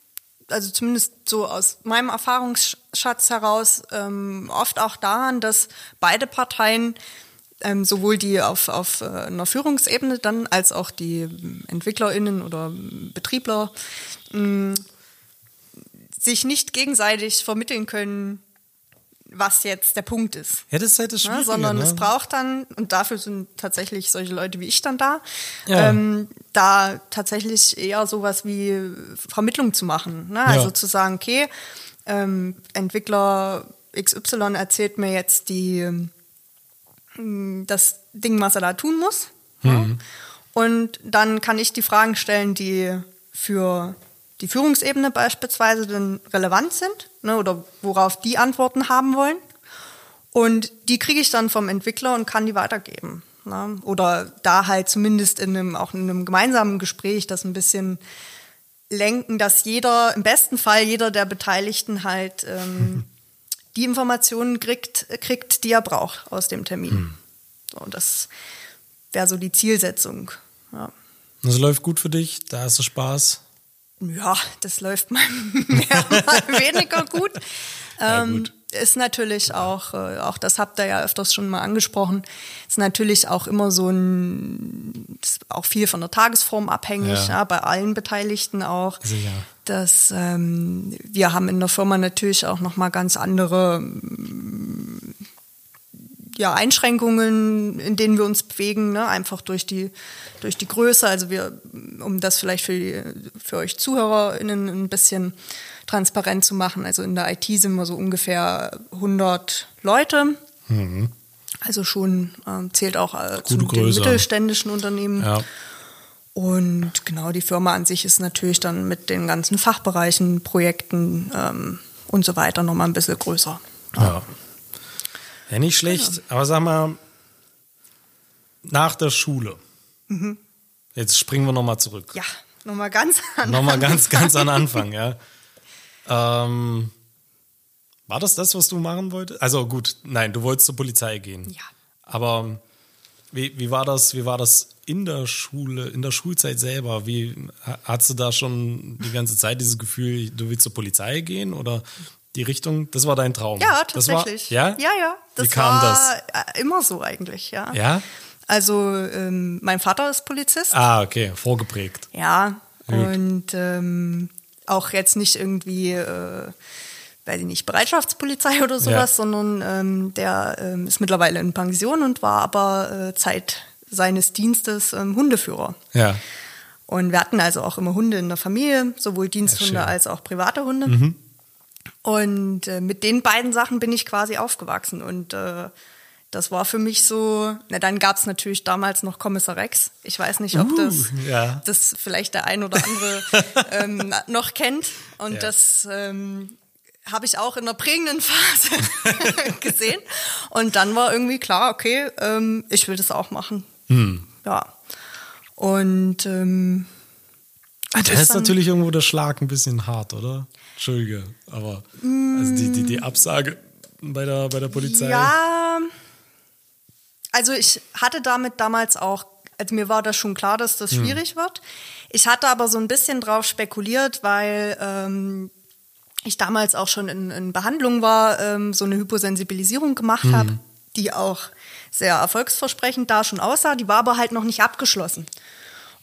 also zumindest so aus meinem Erfahrungsschatz heraus, ähm, oft auch daran, dass beide Parteien ähm, sowohl die auf, auf äh, einer Führungsebene dann als auch die EntwicklerInnen oder Betriebler mh, sich nicht gegenseitig vermitteln können, was jetzt der Punkt ist. Ja, das ist halt das ne? Sondern ne? es braucht dann, und dafür sind tatsächlich solche Leute wie ich dann da, ja. ähm, da tatsächlich eher sowas wie Vermittlung zu machen. Ne? Also ja. zu sagen, okay, ähm, Entwickler XY erzählt mir jetzt die, ähm, das Ding, was er da tun muss. Mhm. Ja? Und dann kann ich die Fragen stellen, die für die Führungsebene beispielsweise dann relevant sind ne, oder worauf die Antworten haben wollen. Und die kriege ich dann vom Entwickler und kann die weitergeben. Ne? Oder da halt zumindest in einem, auch in einem gemeinsamen Gespräch das ein bisschen lenken, dass jeder, im besten Fall jeder der Beteiligten halt ähm, die Informationen kriegt, kriegt, die er braucht aus dem Termin. Hm. So, das wäre so die Zielsetzung. Ja. Das läuft gut für dich, da hast du Spaß. Ja, das läuft mal mehr, mal weniger gut. Ja, ähm, gut. Ist natürlich auch, äh, auch das habt ihr ja öfters schon mal angesprochen, ist natürlich auch immer so ein, auch viel von der Tagesform abhängig, ja. ja bei allen Beteiligten auch. Sicher. Dass ähm, wir haben in der Firma natürlich auch nochmal ganz andere ja, Einschränkungen, in denen wir uns bewegen, ne? einfach durch die, durch die Größe. Also wir, um das vielleicht für, die, für euch ZuhörerInnen ein bisschen transparent zu machen. Also in der IT sind wir so ungefähr 100 Leute. Mhm. Also schon ähm, zählt auch äh, zu Größe. den mittelständischen Unternehmen. Ja. Und genau, die Firma an sich ist natürlich dann mit den ganzen Fachbereichen, Projekten ähm, und so weiter nochmal ein bisschen größer. Ja. ja. Ja, nicht schlecht. Genau. Aber sag mal, nach der Schule. Mhm. Jetzt springen wir nochmal zurück. Ja, nochmal ganz an Nochmal ganz, ganz an Anfang, ja. Ähm, war das das, was du machen wolltest? Also gut, nein, du wolltest zur Polizei gehen. Ja. Aber Wie, wie, war das, wie war das in der Schule, in der Schulzeit selber? Wie hast du da schon die ganze Zeit dieses Gefühl, du willst zur Polizei gehen oder die Richtung? Das war dein Traum. Ja, tatsächlich. War, ja? Ja, ja. Das wie kam war das? immer so eigentlich, ja. Ja? Also ähm, mein Vater ist Polizist. Ah, okay, vorgeprägt. Ja. Gut. Und ähm, auch jetzt nicht irgendwie, äh, weiß ich nicht, Bereitschaftspolizei oder sowas, ja. sondern ähm, der ähm, ist mittlerweile in Pension und war aber äh, Zeit seines Dienstes ähm, Hundeführer. Ja. Und wir hatten also auch immer Hunde in der Familie, sowohl Diensthunde ja, als auch private Hunde. Mhm. Und äh, mit den beiden Sachen bin ich quasi aufgewachsen. Und äh, das war für mich so, na dann gab es natürlich damals noch Kommissar Rex. Ich weiß nicht, ob uh, das, ja. das vielleicht der ein oder andere ähm, noch kennt. Und ja. das ähm, habe ich auch in der prägenden Phase gesehen. Und dann war irgendwie klar, okay, ähm, ich will das auch machen. Hm. Ja. Und ähm, das ist natürlich irgendwo der Schlag ein bisschen hart, oder? Entschuldige, aber also die, die, die Absage bei der, bei der Polizei. Ja, also ich hatte damit damals auch, also mir war das schon klar, dass das hm. schwierig wird. Ich hatte aber so ein bisschen drauf spekuliert, weil ähm, ich damals auch schon in, in Behandlung war, ähm, so eine Hyposensibilisierung gemacht hm. habe, die auch sehr erfolgsversprechend da schon aussah. Die war aber halt noch nicht abgeschlossen.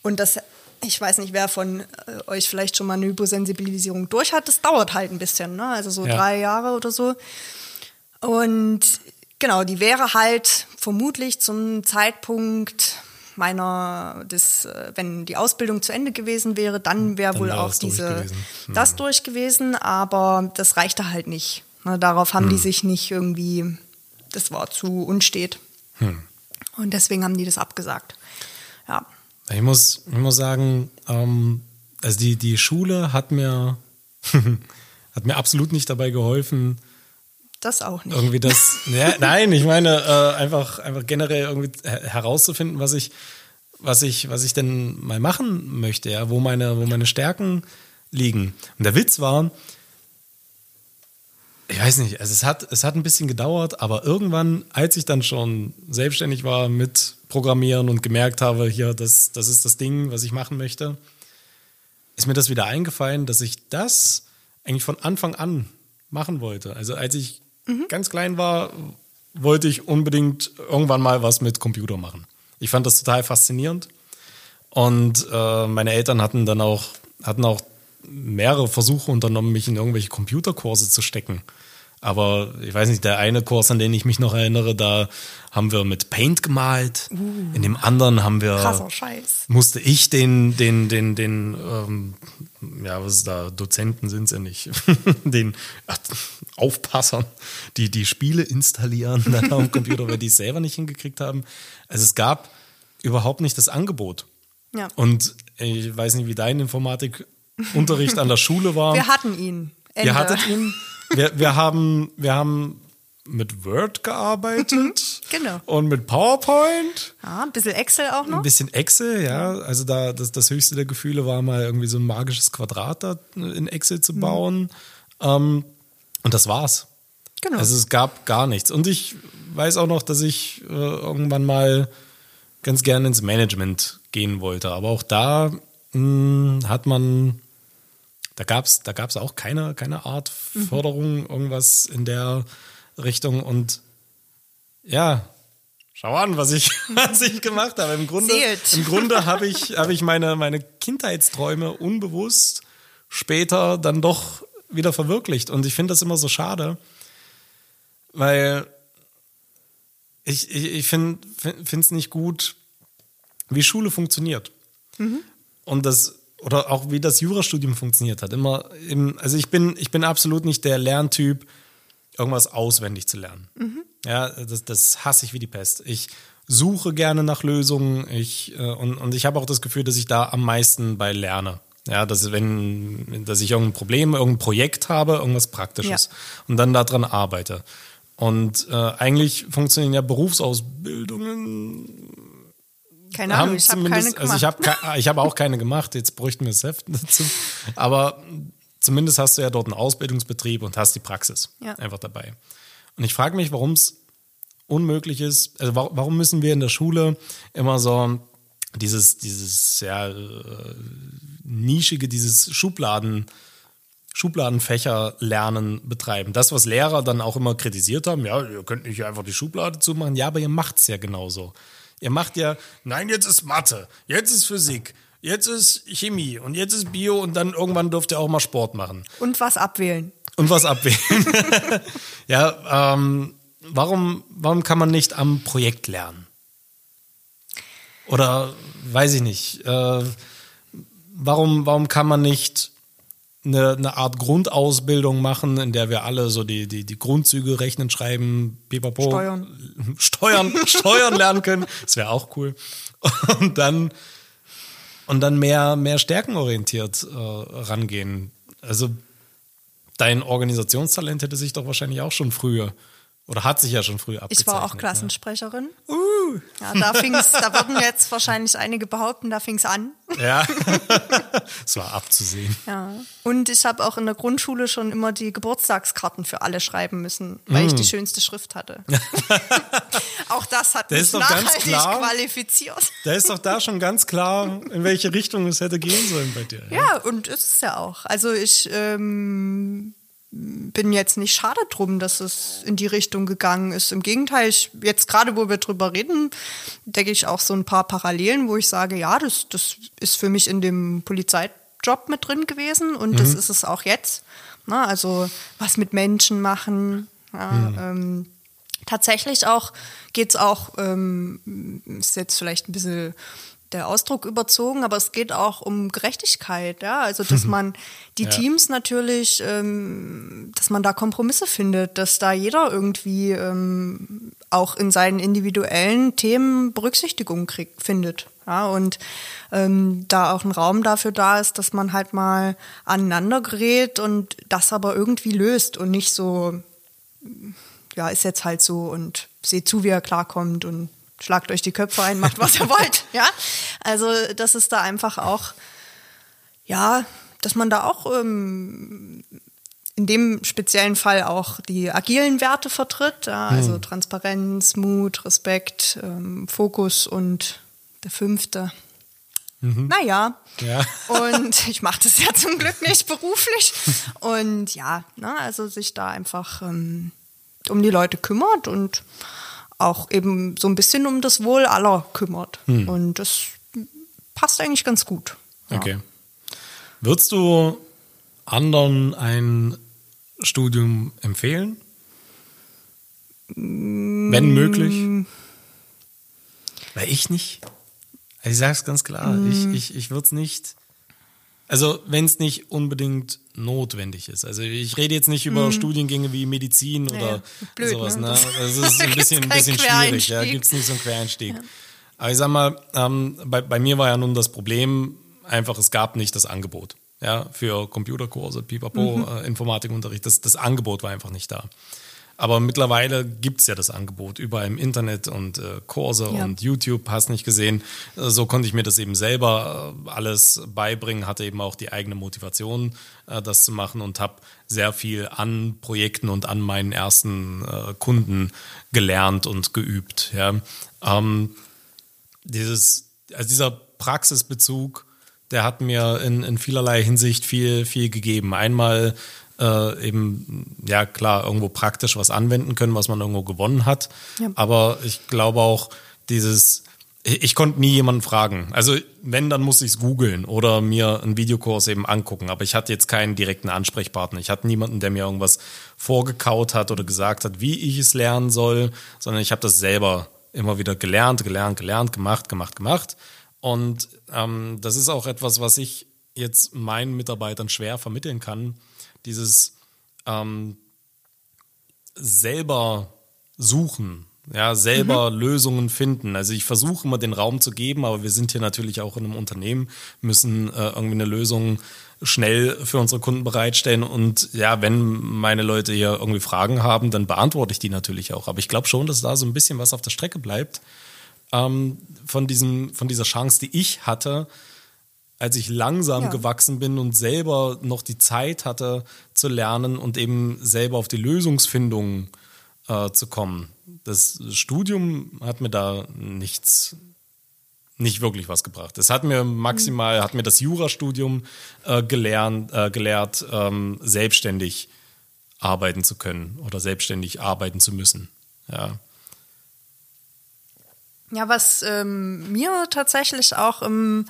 Und das, ich weiß nicht, wer von äh, euch vielleicht schon mal eine Hyposensibilisierung durch hat, das dauert halt ein bisschen, ne? also so ja. drei Jahre oder so. Und Genau, die wäre halt vermutlich zum Zeitpunkt meiner, des, äh, wenn die Ausbildung zu Ende gewesen wäre, dann wäre wohl auch diese, hm. das durch gewesen, aber das reichte halt nicht. Na, darauf haben hm. die sich nicht irgendwie, das war zu unstet. Hm. Und deswegen haben die das abgesagt. Ja. Ich muss, ich muss sagen, ähm, also die, die Schule hat mir, hat mir absolut nicht dabei geholfen, das auch nicht. Irgendwie das, ja, nein, ich meine äh, einfach, einfach generell irgendwie herauszufinden, was ich, was ich, was ich denn mal machen möchte, ja, wo meine, wo meine Stärken liegen. Und der Witz war, ich weiß nicht, also es hat, es hat ein bisschen gedauert, aber irgendwann, als ich dann schon selbstständig war mit Programmieren und gemerkt habe, hier, das, das ist das Ding, was ich machen möchte, ist mir das wieder eingefallen, dass ich das eigentlich von Anfang an machen wollte. Also als ich mhm. ganz klein war, wollte ich unbedingt irgendwann mal was mit Computer machen. Ich fand das total faszinierend. Und äh, meine Eltern hatten dann auch, hatten auch mehrere Versuche unternommen, mich in irgendwelche Computerkurse zu stecken. Aber ich weiß nicht, der eine Kurs, an den ich mich noch erinnere, da haben wir mit Paint gemalt. Uh, in dem anderen haben wir. Krasser Scheiß. Musste ich den, den, den, den, ähm, ja, was ist da, Dozenten sind sie ja nicht, den ach, Aufpassern, die die Spiele installieren dann am Computer, weil die es selber nicht hingekriegt haben. Also es gab überhaupt nicht das Angebot. Ja. Und ich weiß nicht, wie dein Informatikunterricht an der Schule war. Wir hatten ihn. Ende. Ihr hattet ihn? Wir, wir, haben, wir haben mit Word gearbeitet. Mhm, genau. Und mit PowerPoint. Ja, ein bisschen Excel auch noch. Ein bisschen Excel, ja. Also da, das, das höchste der Gefühle war mal irgendwie so ein magisches Quadrat da in Excel zu mhm. bauen. Mhm. Ähm, und das war's. Genau. Also es gab gar nichts. Und ich weiß auch noch, dass ich äh, irgendwann mal ganz gerne ins Management gehen wollte. Aber auch da mh, hm, hat man da gab es da gab's auch keine, keine Art. Förderung, mhm. irgendwas in der Richtung. Und ja, schau an, was ich, was ich gemacht habe. Im Grunde, im Grunde habe ich, hab ich meine, meine Kindheitsträume unbewusst später dann doch wieder verwirklicht. Und ich finde das immer so schade, weil ich, ich, ich finde es nicht gut, wie Schule funktioniert. Mhm. Und das oder auch wie das Jurastudium funktioniert hat. Immer im, also ich bin, ich bin absolut nicht der Lerntyp, irgendwas auswendig zu lernen. Mhm. Ja, das, das hasse ich wie die Pest. Ich suche gerne nach Lösungen ich, äh, und, und ich habe auch das Gefühl, dass ich da am meisten bei lerne. Ja, dass wenn, dass ich irgendein Problem, irgendein Projekt habe, irgendwas Praktisches ja. und dann daran arbeite. Und äh, eigentlich funktionieren ja Berufsausbildungen keine Ahnung, ich habe keine gemacht. Also ich habe ich hab auch keine gemacht, jetzt bräuchten wir das Heft dazu. Aber zumindest hast du ja dort einen Ausbildungsbetrieb und hast die Praxis ja. einfach dabei. Und ich frage mich, warum es unmöglich ist. Also warum müssen wir in der Schule immer so dieses, dieses ja, äh, nischige, dieses Schubladen, Schubladenfächer lernen betreiben. Das, was Lehrer dann auch immer kritisiert haben, ja, ihr könnt nicht einfach die Schublade zumachen, ja, aber ihr macht es ja genauso. Ihr macht ja, nein, jetzt ist Mathe, jetzt ist Physik, jetzt ist Chemie und jetzt ist Bio und dann irgendwann dürft ihr auch mal Sport machen. Und was abwählen. Und was abwählen. ja, ähm, warum, warum kann man nicht am Projekt lernen? Oder weiß ich nicht. Äh, warum, warum kann man nicht eine, eine Art Grundausbildung machen, in der wir alle so die, die, die Grundzüge rechnen, schreiben, pipapo, Steuern, steuern, steuern lernen können. Das wäre auch cool. Und dann, und dann mehr, mehr stärkenorientiert äh, rangehen. Also dein Organisationstalent hätte sich doch wahrscheinlich auch schon früher oder hat sich ja schon früh abgezeichnet. Ich war auch Klassensprecherin. Ja. Uh. Ja, da fing's, da würden jetzt wahrscheinlich einige behaupten, da fing es an. Ja, es war abzusehen. Ja. Und ich habe auch in der Grundschule schon immer die Geburtstagskarten für alle schreiben müssen, weil mm. ich die schönste Schrift hatte. auch das hat der mich nachhaltig klar, qualifiziert. Da ist doch da schon ganz klar, in welche Richtung es hätte gehen sollen bei dir. Ja, ja und ist es ja auch. Also ich ähm, bin jetzt nicht schade drum, dass es in die Richtung gegangen ist. Im Gegenteil, ich, jetzt gerade, wo wir drüber reden, denke ich auch so ein paar Parallelen, wo ich sage, ja, das, das ist für mich in dem Polizeijob mit drin gewesen und mhm. das ist es auch jetzt. Na, also was mit Menschen machen. Ja, mhm. ähm, tatsächlich auch geht es auch, ähm, ist jetzt vielleicht ein bisschen der Ausdruck überzogen, aber es geht auch um Gerechtigkeit, ja, also dass man die ja. Teams natürlich, ähm, dass man da Kompromisse findet, dass da jeder irgendwie ähm, auch in seinen individuellen Themen Berücksichtigung kriegt, findet, ja, und ähm, da auch ein Raum dafür da ist, dass man halt mal aneinander gerät und das aber irgendwie löst und nicht so, ja, ist jetzt halt so und seht zu, wie er klarkommt und schlagt euch die Köpfe ein, macht was ihr wollt. Ja, also das ist da einfach auch, ja, dass man da auch ähm, in dem speziellen Fall auch die agilen Werte vertritt, ja, also hm. Transparenz, Mut, Respekt, ähm, Fokus und der fünfte. Mhm. Naja, ja. und ich mache das ja zum Glück nicht beruflich. Und ja, ne, also sich da einfach ähm, um die Leute kümmert und auch eben so ein bisschen um das Wohl aller kümmert. Hm. Und das passt eigentlich ganz gut. Ja. Okay. Würdest du anderen ein Studium empfehlen? Wenn möglich? Weil ich nicht. Ich sage es ganz klar. Mm. Ich, ich, ich würde es nicht also wenn es nicht unbedingt notwendig ist. Also ich rede jetzt nicht über hm. Studiengänge wie Medizin oder ja, blöd, sowas. Ne? Das also ist ein bisschen, ein bisschen schwierig. Ja, gibt es nicht so einen Quereinstieg. Ja. Aber ich sag mal, ähm, bei, bei mir war ja nun das Problem einfach, es gab nicht das Angebot. Ja, für Computerkurse, Pipapo, mhm. äh, Informatikunterricht. Das, das Angebot war einfach nicht da. Aber mittlerweile gibt es ja das Angebot überall im Internet und äh, Kurse ja. und YouTube, hast nicht gesehen. Äh, so konnte ich mir das eben selber äh, alles beibringen, hatte eben auch die eigene Motivation, äh, das zu machen und habe sehr viel an Projekten und an meinen ersten äh, Kunden gelernt und geübt. Ja. Ähm, dieses, also dieser Praxisbezug, der hat mir in, in vielerlei Hinsicht viel, viel gegeben. Einmal äh, eben, ja klar, irgendwo praktisch was anwenden können, was man irgendwo gewonnen hat. Ja. Aber ich glaube auch, dieses, ich, ich konnte nie jemanden fragen. Also wenn, dann muss ich es googeln oder mir einen Videokurs eben angucken. Aber ich hatte jetzt keinen direkten Ansprechpartner. Ich hatte niemanden, der mir irgendwas vorgekaut hat oder gesagt hat, wie ich es lernen soll, sondern ich habe das selber immer wieder gelernt, gelernt, gelernt, gemacht, gemacht, gemacht. Und ähm, das ist auch etwas, was ich jetzt meinen Mitarbeitern schwer vermitteln kann, dieses ähm, selber suchen, ja, selber mhm. Lösungen finden. Also ich versuche immer den Raum zu geben, aber wir sind hier natürlich auch in einem Unternehmen, müssen äh, irgendwie eine Lösung schnell für unsere Kunden bereitstellen. Und ja, wenn meine Leute hier irgendwie Fragen haben, dann beantworte ich die natürlich auch. Aber ich glaube schon, dass da so ein bisschen was auf der Strecke bleibt ähm, von, diesem, von dieser Chance, die ich hatte, als ich langsam ja. gewachsen bin und selber noch die Zeit hatte zu lernen und eben selber auf die Lösungsfindung äh, zu kommen. das Studium hat mir da nichts, nicht wirklich was gebracht. Es hat mir maximal, mhm. hat mir das Jurastudium äh, gelernt, äh, gelehrt, ähm, selbstständig arbeiten zu können oder selbstständig arbeiten zu müssen. Ja. Ja, was ähm, mir tatsächlich auch im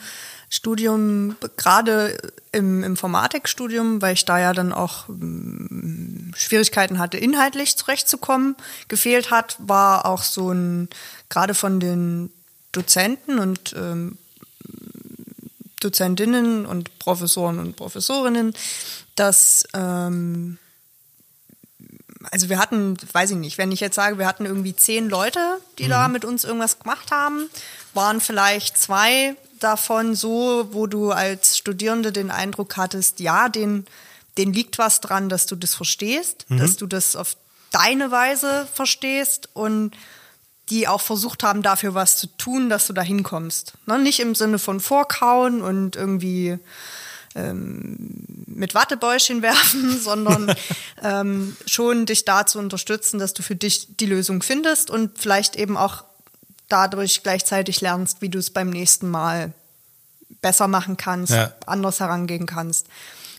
Studium, gerade im Informatikstudium, weil ich da ja dann auch ähm, Schwierigkeiten hatte, inhaltlich zurechtzukommen, gefehlt hat, war auch so ein, gerade von den Dozenten und ähm, Dozentinnen und Professoren und Professorinnen, dass ähm, also wir hatten, weiß ich nicht, wenn ich jetzt sage, wir hatten irgendwie zehn Leute, die mhm. da mit uns irgendwas gemacht haben, waren vielleicht zwei davon so, wo du als Studierende den Eindruck hattest, ja, den, den liegt was dran, dass du das verstehst, mhm. dass du das auf deine Weise verstehst und die auch versucht haben, dafür was zu tun, dass du da hinkommst. Ne? Nicht im Sinne von Vorkauen und irgendwie ähm, mit Wattebäuschen werfen, sondern ähm, schon dich da zu unterstützen, dass du für dich die Lösung findest und vielleicht eben auch dadurch gleichzeitig lernst, wie du es beim nächsten Mal besser machen kannst, ja. anders herangehen kannst.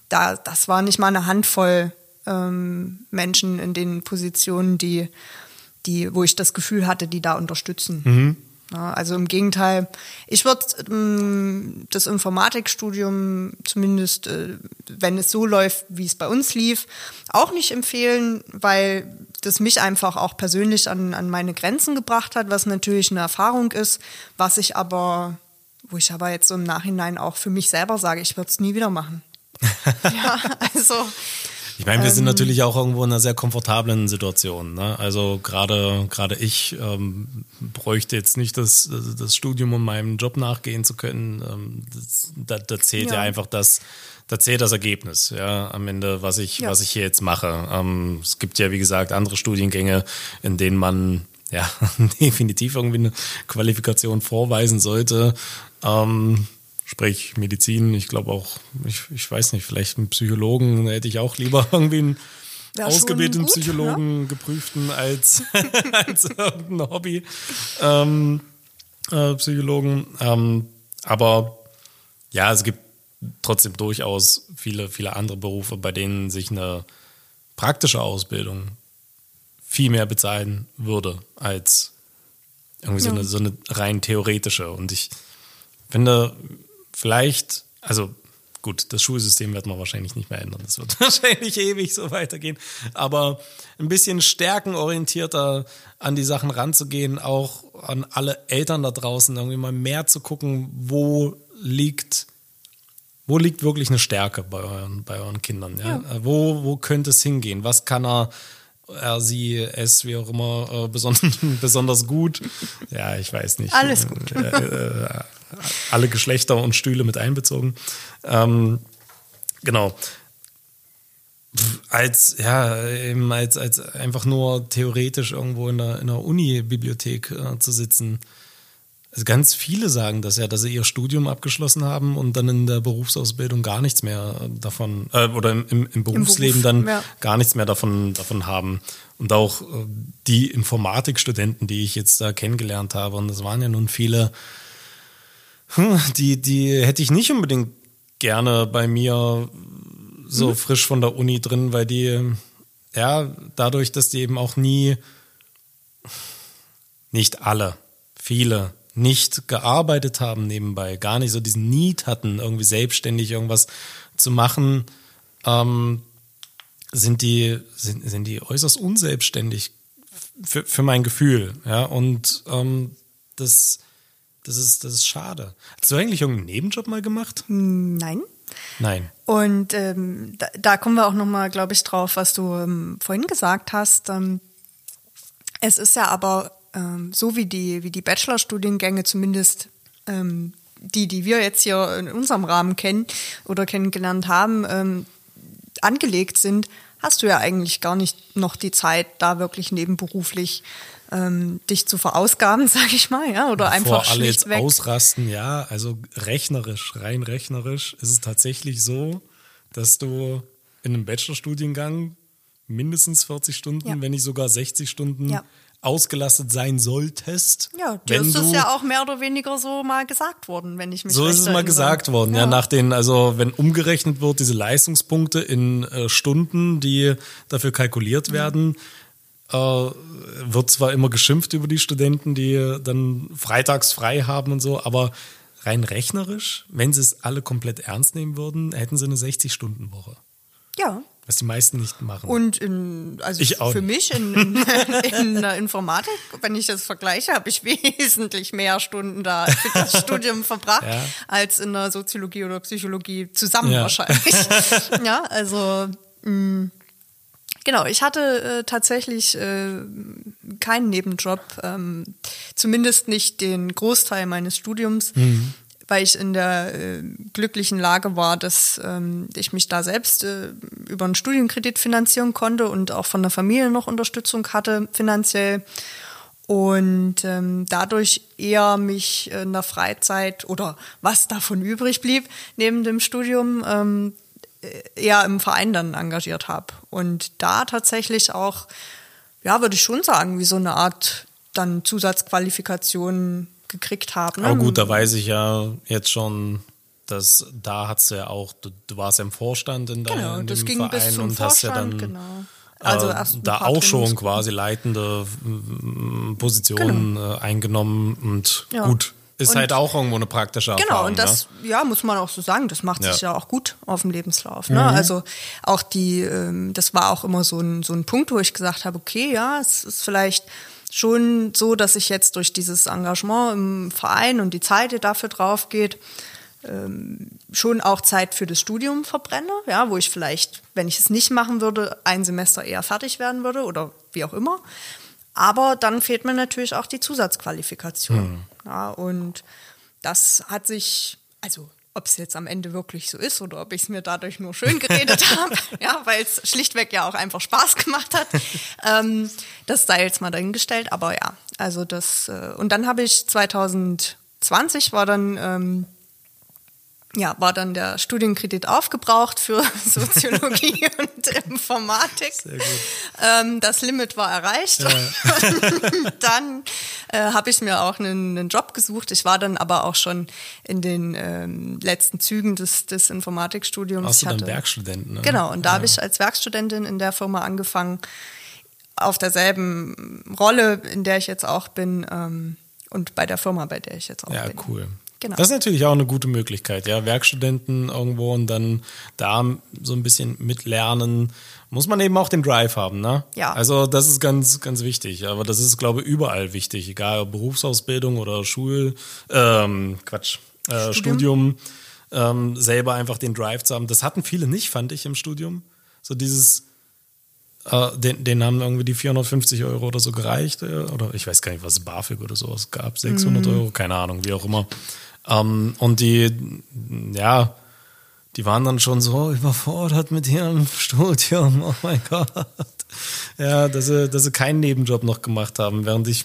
Da, das war nicht mal eine Handvoll ähm, Menschen in den Positionen, die, die, wo ich das Gefühl hatte, die da unterstützen. Mhm. Ja, also im Gegenteil, ich würde ähm, das Informatikstudium zumindest, äh, wenn es so läuft, wie es bei uns lief, auch nicht empfehlen, weil das mich einfach auch persönlich an, an meine Grenzen gebracht hat, was natürlich eine Erfahrung ist, was ich aber, wo ich aber jetzt so im Nachhinein auch für mich selber sage, ich würde es nie wieder machen. ja, also ich meine, wir ähm, sind natürlich auch irgendwo in einer sehr komfortablen Situation. Ne? Also gerade gerade ich ähm, bräuchte jetzt nicht das, das Studium, um meinem Job nachgehen zu können. Ähm, das, da, da, zählt ja. ja. einfach das, da zählt das Ergebnis, ja, am Ende, was ich, ja. was ich hier jetzt mache. Ähm, es gibt ja, wie gesagt, andere Studiengänge, in denen man ja definitiv irgendwie eine Qualifikation vorweisen sollte. Ähm, Sprich Medizin, ich glaube auch, ich, ich weiß nicht, vielleicht einen Psychologen hätte ich auch lieber irgendwie einen ja, ausgebildeten gut, Psychologen ja? geprüften als, als irgendein Hobby. Ähm, äh, Psychologen. Ähm, aber ja, es gibt trotzdem durchaus viele, viele andere Berufe, bei denen sich eine praktische Ausbildung viel mehr bezahlen würde als irgendwie ja. so, eine, so eine rein theoretische. Und ich finde, vielleicht, also gut, das Schulsystem wird man wahrscheinlich nicht mehr ändern. Das wird wahrscheinlich ewig so weitergehen. Aber ein bisschen stärkenorientierter an die Sachen ranzugehen, auch an alle Eltern da draußen, irgendwie mal mehr zu gucken, wo liegt, wo liegt wirklich eine Stärke bei euren, bei euren Kindern? Ja? ja. Wo, wo könnte es hingehen? Was kann er er, sie, es, wie auch immer, äh, besonders, besonders gut. Ja, ich weiß nicht. Alles gut. Äh, äh, alle Geschlechter und Stühle mit einbezogen. Ähm, genau. Als, ja, eben als, als einfach nur theoretisch irgendwo in der, in der Uni-Bibliothek äh, zu sitzen also ganz viele sagen das ja, dass sie ihr Studium abgeschlossen haben und dann in der Berufsausbildung gar nichts mehr davon, äh, oder im, im, im Berufsleben Im Beruf, dann ja. gar nichts mehr davon, davon haben. Und auch äh, die Informatikstudenten, die ich jetzt da kennengelernt habe, und das waren ja nun viele, hm, die, die hätte ich nicht unbedingt gerne bei mir so mhm. frisch von der Uni drin, weil die, ja, dadurch, dass die eben auch nie, nicht alle, viele nicht gearbeitet haben nebenbei, gar nicht so diesen Need hatten, irgendwie selbstständig irgendwas zu machen, ähm, sind die, sind, sind die äußerst unselbstständig für, für mein Gefühl. Ja, und ähm, das, das, ist, das ist schade. Hast du eigentlich irgendeinen Nebenjob mal gemacht? Nein. Nein. Und ähm, da, da, kommen wir auch nochmal, glaube ich, drauf, was du ähm, vorhin gesagt hast. Ähm, es ist ja aber ähm, so wie die, wie die Bachelorstudiengänge zumindest ähm, die, die wir jetzt hier in unserem Rahmen kennen oder kennengelernt haben, ähm, angelegt sind, hast du ja eigentlich gar nicht noch die Zeit, da wirklich nebenberuflich ähm, dich zu verausgaben, sag ich mal, ja, oder Bevor einfach alle jetzt weg. ausrasten, ja, also rechnerisch, rein rechnerisch ist es tatsächlich so, dass du in einem Bachelorstudiengang mindestens 40 Stunden, Ja. wenn nicht sogar 60 Stunden Ja. ausgelastet sein solltest. Ja, wenn ist das du, ja auch mehr oder weniger so mal gesagt worden, wenn ich mich So ist es mal gesagt worden, ja. nach den, also wenn umgerechnet wird, diese Leistungspunkte in äh, Stunden, die dafür kalkuliert Mhm. werden, äh, wird zwar immer geschimpft über die Studenten, die dann freitags frei haben und so, aber rein rechnerisch, wenn sie es alle komplett ernst nehmen würden, hätten sie eine 60-Stunden-Woche. Ja. Was die meisten nicht machen. Und in, also Ich auch für nicht. mich in, in, in der Informatik, wenn ich das vergleiche, habe ich wesentlich mehr Stunden da für das Studium verbracht, Ja. als in der Soziologie oder Psychologie zusammen Ja. wahrscheinlich. ja, also mh, genau, ich hatte äh, tatsächlich äh, keinen Nebenjob, ähm, zumindest nicht den Großteil meines Studiums. Mhm. Weil ich in der äh, glücklichen Lage war, dass ähm, ich mich da selbst äh, über einen Studienkredit finanzieren konnte und auch von der Familie noch Unterstützung hatte finanziell und ähm, dadurch eher mich in der Freizeit oder was davon übrig blieb neben dem Studium ähm, eher im Verein dann engagiert habe und da tatsächlich auch ja würde ich schon sagen wie so eine Art dann Zusatzqualifikation gekriegt habe ne? Aber gut, da weiß ich ja jetzt schon, dass da hast du ja auch, du, du warst ja im Vorstand in, deinem genau in das ging Verein bis zum und hast ja Vorstand dann genau also äh, ein da auch schon quasi leitende mm, Positionen äh, eingenommen und Genau. Ja. gut. Ist Und- halt auch irgendwo eine praktische Genau, Erfahrung. und das, ja, muss man auch so sagen, das macht sich Ja. Mhm. ja auch gut auf dem Lebenslauf. Ne? Also auch die, ähm, das war auch immer so ein, so ein Punkt, wo ich gesagt habe, okay, ja, es ist vielleicht schon so, dass ich jetzt durch dieses Engagement im Verein und die Zeit, die dafür drauf geht, ähm, schon auch Zeit für das Studium verbrenne, ja, wo ich vielleicht, wenn ich es nicht machen würde, ein Semester eher fertig werden würde oder wie auch immer. Aber dann fehlt mir natürlich auch die Zusatzqualifikation. Ja, und das hat sich, also ob es jetzt am Ende wirklich so ist oder ob ich es mir dadurch nur schön geredet habe, ja, weil es schlichtweg ja auch einfach Spaß gemacht hat, ähm, das sei jetzt mal dahingestellt. Aber ja, also das, äh, und dann habe ich 2020 war dann ähm, ja, war dann der Studienkredit aufgebraucht für Soziologie und Informatik. Sehr gut. Ähm, das Limit war erreicht. Und dann äh, habe ich mir auch einen, einen Job gesucht. Ich war dann aber auch schon in den ähm, letzten Zügen des, des Informatikstudiums. Warst du dann hatte- Werkstudent, ne? Genau, und da habe ich als Werkstudentin in der Firma angefangen, auf derselben Rolle, in der ich jetzt auch bin, ähm, und bei der Firma, bei der ich jetzt auch Ja, bin. cool. Genau. Das ist natürlich auch eine gute Möglichkeit, ja. Werkstudenten irgendwo und dann da so ein bisschen mitlernen. Muss man eben auch den Drive haben, ne? Ja. Also das ist ganz, ganz wichtig. Aber das ist, glaube ich, überall wichtig, egal ob Berufsausbildung oder Schul, ähm, Quatsch, äh, Studium, ähm, selber einfach den Drive zu haben. Das hatten viele nicht, fand ich im Studium. So dieses, äh, den, den haben irgendwie die 450 Euro oder so gereicht. Äh, oder ich weiß gar nicht, was es BAföG oder sowas gab. 600 Euro, keine Ahnung, wie auch immer. Ähm, und die, ja, die waren dann schon so überfordert mit ihrem Studium. Oh mein Gott. Ja, dass sie, dass sie keinen Nebenjob noch gemacht haben, während ich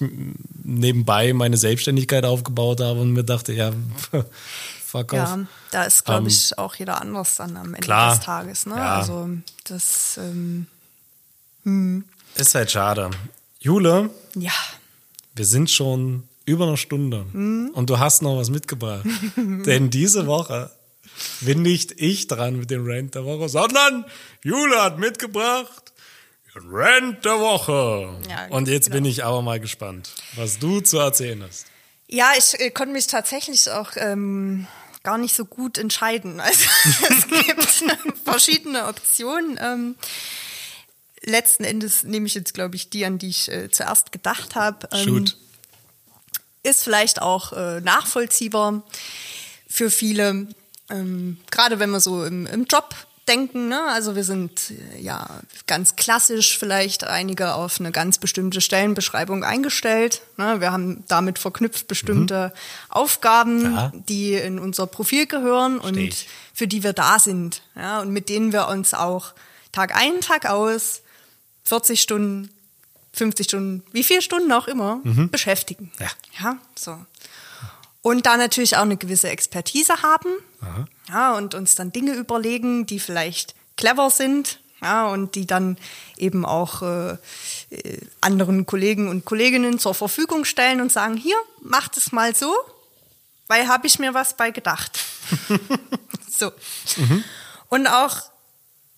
nebenbei meine Selbstständigkeit aufgebaut habe und mir dachte, ja, fuck off. Ja, da ist, glaube Ähm, ich, auch jeder anders dann am Ende klar. des Tages. Ne? Ja. Also das, ähm, Ist halt schade. Jule, ja, Wir sind schon über eine Stunde und du hast noch was mitgebracht. Denn diese Woche bin nicht ich dran mit dem Rant der Woche, sondern Jule hat mitgebracht Rant der Woche. Ja, und jetzt genau. bin ich aber mal gespannt, was du zu erzählen hast. Ja, ich äh, konnte mich tatsächlich auch ähm, gar nicht so gut entscheiden. Also es gibt verschiedene Optionen. Ähm, letzten Endes nehme ich jetzt, glaube ich, die, an die ich äh, zuerst gedacht habe. Ähm, Shoot. Ist vielleicht auch äh, nachvollziehbar für viele, ähm, gerade wenn wir so im, im Job denken. Ne? Also wir sind äh, ja ganz klassisch vielleicht einige auf eine ganz bestimmte Stellenbeschreibung eingestellt. Ne? Wir haben damit verknüpft bestimmte Aufgaben, Ja. die in unser Profil gehören und ich. für die wir da sind. Ja? Und mit denen wir uns auch Tag ein, Tag aus, 40 Stunden, 50 Stunden, wie viele Stunden auch immer, beschäftigen. Ja. Ja, so. Und da natürlich auch eine gewisse Expertise haben. Ja, und uns dann Dinge überlegen, die vielleicht clever sind. Ja, und die dann eben auch äh, äh, anderen Kollegen und Kolleginnen zur Verfügung stellen und sagen, hier, macht es mal so, weil habe ich mir was bei gedacht. so. Mhm. Und auch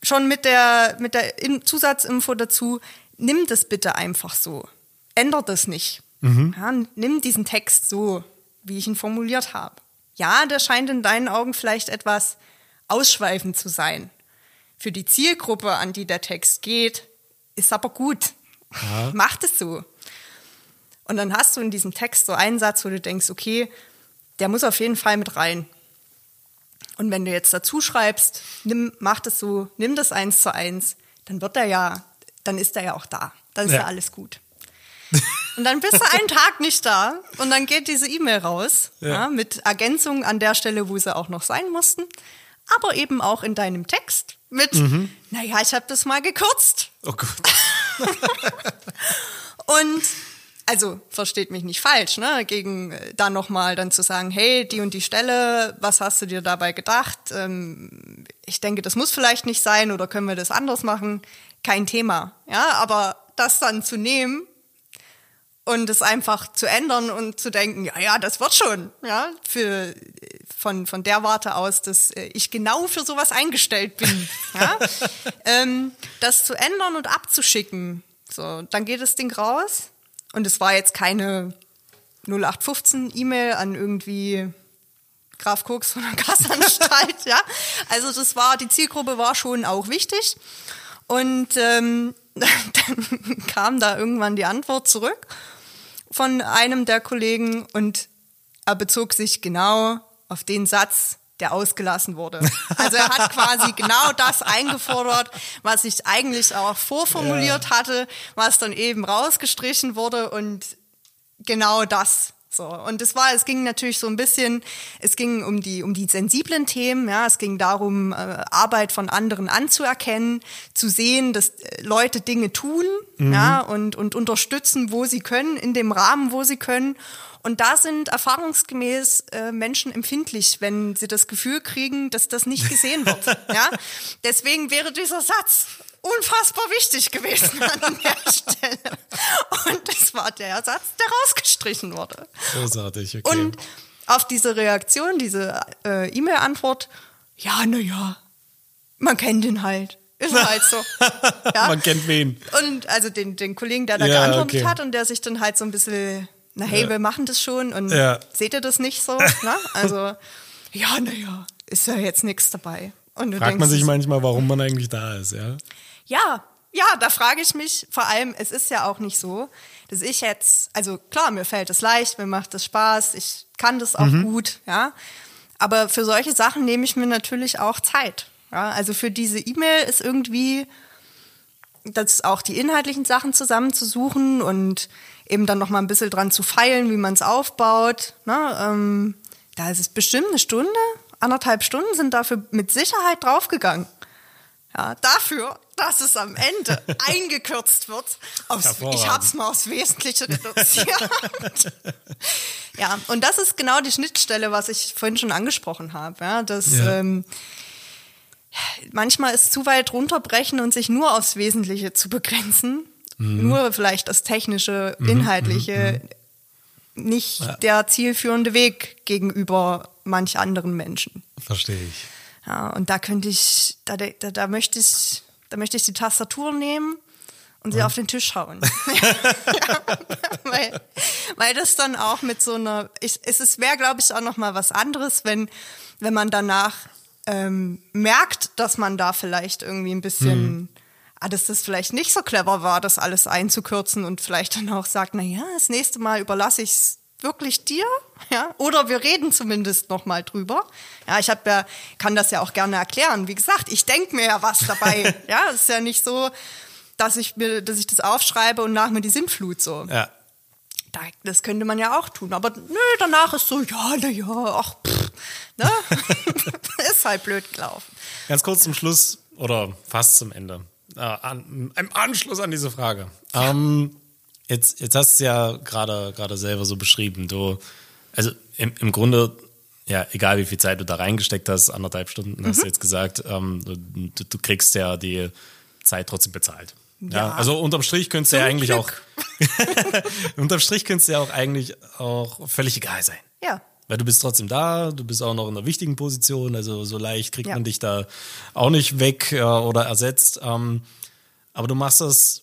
schon mit der, mit der Zusatzinfo dazu, nimm das bitte einfach so. Ändert es nicht. Mhm. Ja, nimm diesen Text so, wie ich ihn formuliert habe. Ja, der scheint in deinen Augen vielleicht etwas ausschweifend zu sein. Für die Zielgruppe, an die der Text geht, ist aber gut. Ja. Mach es so. Und dann hast du in diesem Text so einen Satz, wo du denkst, okay, der muss auf jeden Fall mit rein. Und wenn du jetzt dazu schreibst, nimm, mach das so, nimm das eins zu eins, dann wird er ja, dann ist er ja auch da. Dann ist ja, ja alles gut. Und dann bist du einen Tag nicht da und dann geht diese E-Mail raus ja. Ja, mit Ergänzungen an der Stelle, wo sie auch noch sein mussten, aber eben auch in deinem Text mit, mhm. naja, ich habe das mal gekürzt. Oh Gott. und also versteht mich nicht falsch, ne? Gegen äh, dann nochmal dann zu sagen, hey, die und die Stelle, was hast du dir dabei gedacht? Ähm, ich denke, das muss vielleicht nicht sein oder können wir das anders machen? Kein Thema. Ja, aber das dann zu nehmen und es einfach zu ändern und zu denken, ja, ja, das wird schon, ja, für, von, von der Warte aus, dass äh, ich genau für sowas eingestellt bin, ja, ähm, das zu ändern und abzuschicken. So, dann geht das Ding raus und es war jetzt keine 0815 E-Mail an irgendwie Graf Koks von der Gassanstalt, ja. Also das war, die Zielgruppe war schon auch wichtig. Und ähm, dann kam da irgendwann die Antwort zurück von einem der Kollegen und er bezog sich genau auf den Satz, der ausgelassen wurde. Also er hat quasi genau das eingefordert, was ich eigentlich auch vorformuliert ja. hatte, was dann eben rausgestrichen wurde und genau das. So. Und es war, es ging natürlich so ein bisschen, es ging um die, um die sensiblen Themen, ja, es ging darum, äh, Arbeit von anderen anzuerkennen, zu sehen, dass äh, Leute Dinge tun, mhm. ja, und, und unterstützen, wo sie können, in dem Rahmen, wo sie können. Und da sind erfahrungsgemäß äh, Menschen empfindlich, wenn sie das Gefühl kriegen, dass das nicht gesehen wird. ja? Deswegen wäre dieser Satz unfassbar wichtig gewesen an der Stelle. Und das war der Satz, der rausgestrichen wurde. Großartig, okay. Und auf diese Reaktion, diese äh, E-Mail-Antwort, ja, naja, man kennt ihn halt. Ist halt so. Ja? Man kennt wen. Und also den, den Kollegen, der da ja, geantwortet okay. hat und der sich dann halt so ein bisschen na hey, ja. wir machen das schon und seht ihr das nicht so? Na? Also, ja, naja, ist ja jetzt nichts dabei. Und Fragt denkst, man sich manchmal, warum man eigentlich da ist, ja? Ja, ja, da frage ich mich vor allem, es ist ja auch nicht so, dass ich jetzt, also klar, mir fällt es leicht, mir macht es Spaß, ich kann das auch mhm. gut, ja. Aber für solche Sachen nehme ich mir natürlich auch Zeit. Ja? Also für diese E-Mail ist irgendwie das auch die inhaltlichen Sachen zusammenzusuchen und eben dann noch mal ein bisschen dran zu feilen, wie man es aufbaut. Ne? Ähm, da ist es bestimmt eine Stunde, anderthalb Stunden sind dafür mit Sicherheit draufgegangen. Ja, dafür, dass es am Ende eingekürzt wird. Aufs, ich habe es mal aufs Wesentliche reduziert. ja, und das ist genau die Schnittstelle, was ich vorhin schon angesprochen habe. Ja, dass ja. Ähm, manchmal ist zu weit runterbrechen und sich nur aufs Wesentliche zu begrenzen mhm. nur vielleicht das technische, mhm, inhaltliche, mhm. nicht ja. der zielführende Weg gegenüber manch anderen Menschen. Verstehe ich. Ja, und da könnte ich, da, da, da möchte ich, da möchte ich die Tastatur nehmen und sie auf den Tisch hauen. ja, weil, weil das dann auch mit so einer, ich, es wäre, glaube ich, auch noch mal was anderes, wenn, wenn man danach ähm, merkt, dass man da vielleicht irgendwie ein bisschen hm ah, dass das vielleicht nicht so clever war, das alles einzukürzen und vielleicht dann auch sagt, na ja, das nächste Mal überlasse ich es wirklich dir, ja, oder wir reden zumindest noch mal drüber. Ja, ich habe ja kann das ja auch gerne erklären. Wie gesagt, ich denke mir ja was dabei. ja, es ist ja nicht so, dass ich mir, dass ich das aufschreibe und nach mir die Sintflut so. Ja. Das könnte man ja auch tun, aber nö, danach ist so, ja, na ja, ach, pff, ne? ist halt blöd gelaufen. Ganz kurz zum Schluss oder fast zum Ende äh, an, im Anschluss an diese Frage. Ja. Ähm, jetzt, jetzt hast du es ja gerade gerade selber so beschrieben. Du, also im, im Grunde, ja, egal wie viel Zeit du da reingesteckt hast, anderthalb Stunden, mhm. hast du mhm. jetzt gesagt, ähm, du, du, kriegst ja die Zeit trotzdem bezahlt. Ja, Ja. also unterm Strich könnte es ja eigentlich Glück. auch, unterm Strich könnte es ja auch eigentlich auch völlig egal sein. Ja. Weil du bist trotzdem da, du bist auch noch in einer wichtigen Position, also so leicht kriegt Ja. man dich da auch nicht weg äh, oder ersetzt. Ähm, aber du machst das,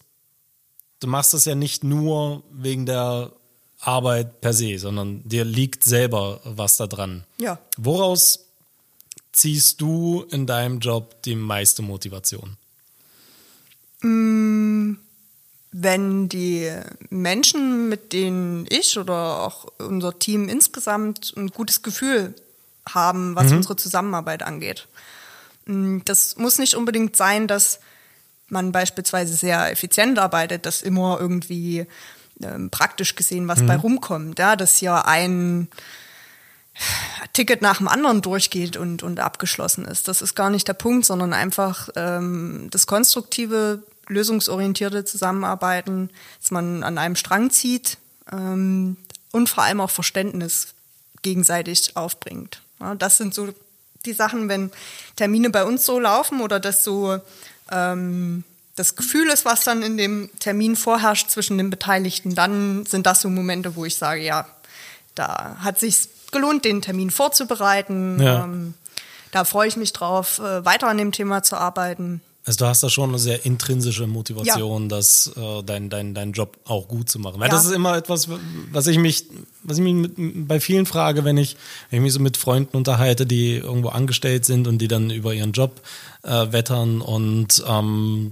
du machst das ja nicht nur wegen der Arbeit per se, sondern dir liegt selber was da dran. Ja. Woraus ziehst du in deinem Job die meiste Motivation? wenn die Menschen, mit denen ich oder auch unser Team insgesamt ein gutes Gefühl haben, was unsere Zusammenarbeit angeht. Mm, Das muss nicht unbedingt sein, dass man beispielsweise sehr effizient arbeitet, dass immer irgendwie ähm, praktisch gesehen was bei rumkommt. Ja, dass hier ein Ticket nach dem anderen durchgeht und, und abgeschlossen ist. Das ist gar nicht der Punkt, sondern einfach ähm, das konstruktive, lösungsorientierte Zusammenarbeiten, dass man an einem Strang zieht ähm, und vor allem auch Verständnis gegenseitig aufbringt. Ja, das sind so die Sachen, wenn Termine bei uns so laufen oder das so ähm, das Gefühl ist, was dann in dem Termin vorherrscht zwischen den Beteiligten, dann sind das so Momente, wo ich sage, ja, da hat sich gelohnt, den Termin vorzubereiten. Ja. Ähm, da freue ich mich drauf, äh, weiter an dem Thema zu arbeiten. Also du hast da schon eine sehr intrinsische Motivation, das, äh, dein, dein, deinen Job auch gut zu machen. Weil Ja. das ist immer etwas, was ich mich, was ich mich mit, bei vielen frage, wenn ich, wenn ich mich so mit Freunden unterhalte, die irgendwo angestellt sind und die dann über ihren Job äh, wettern und ähm,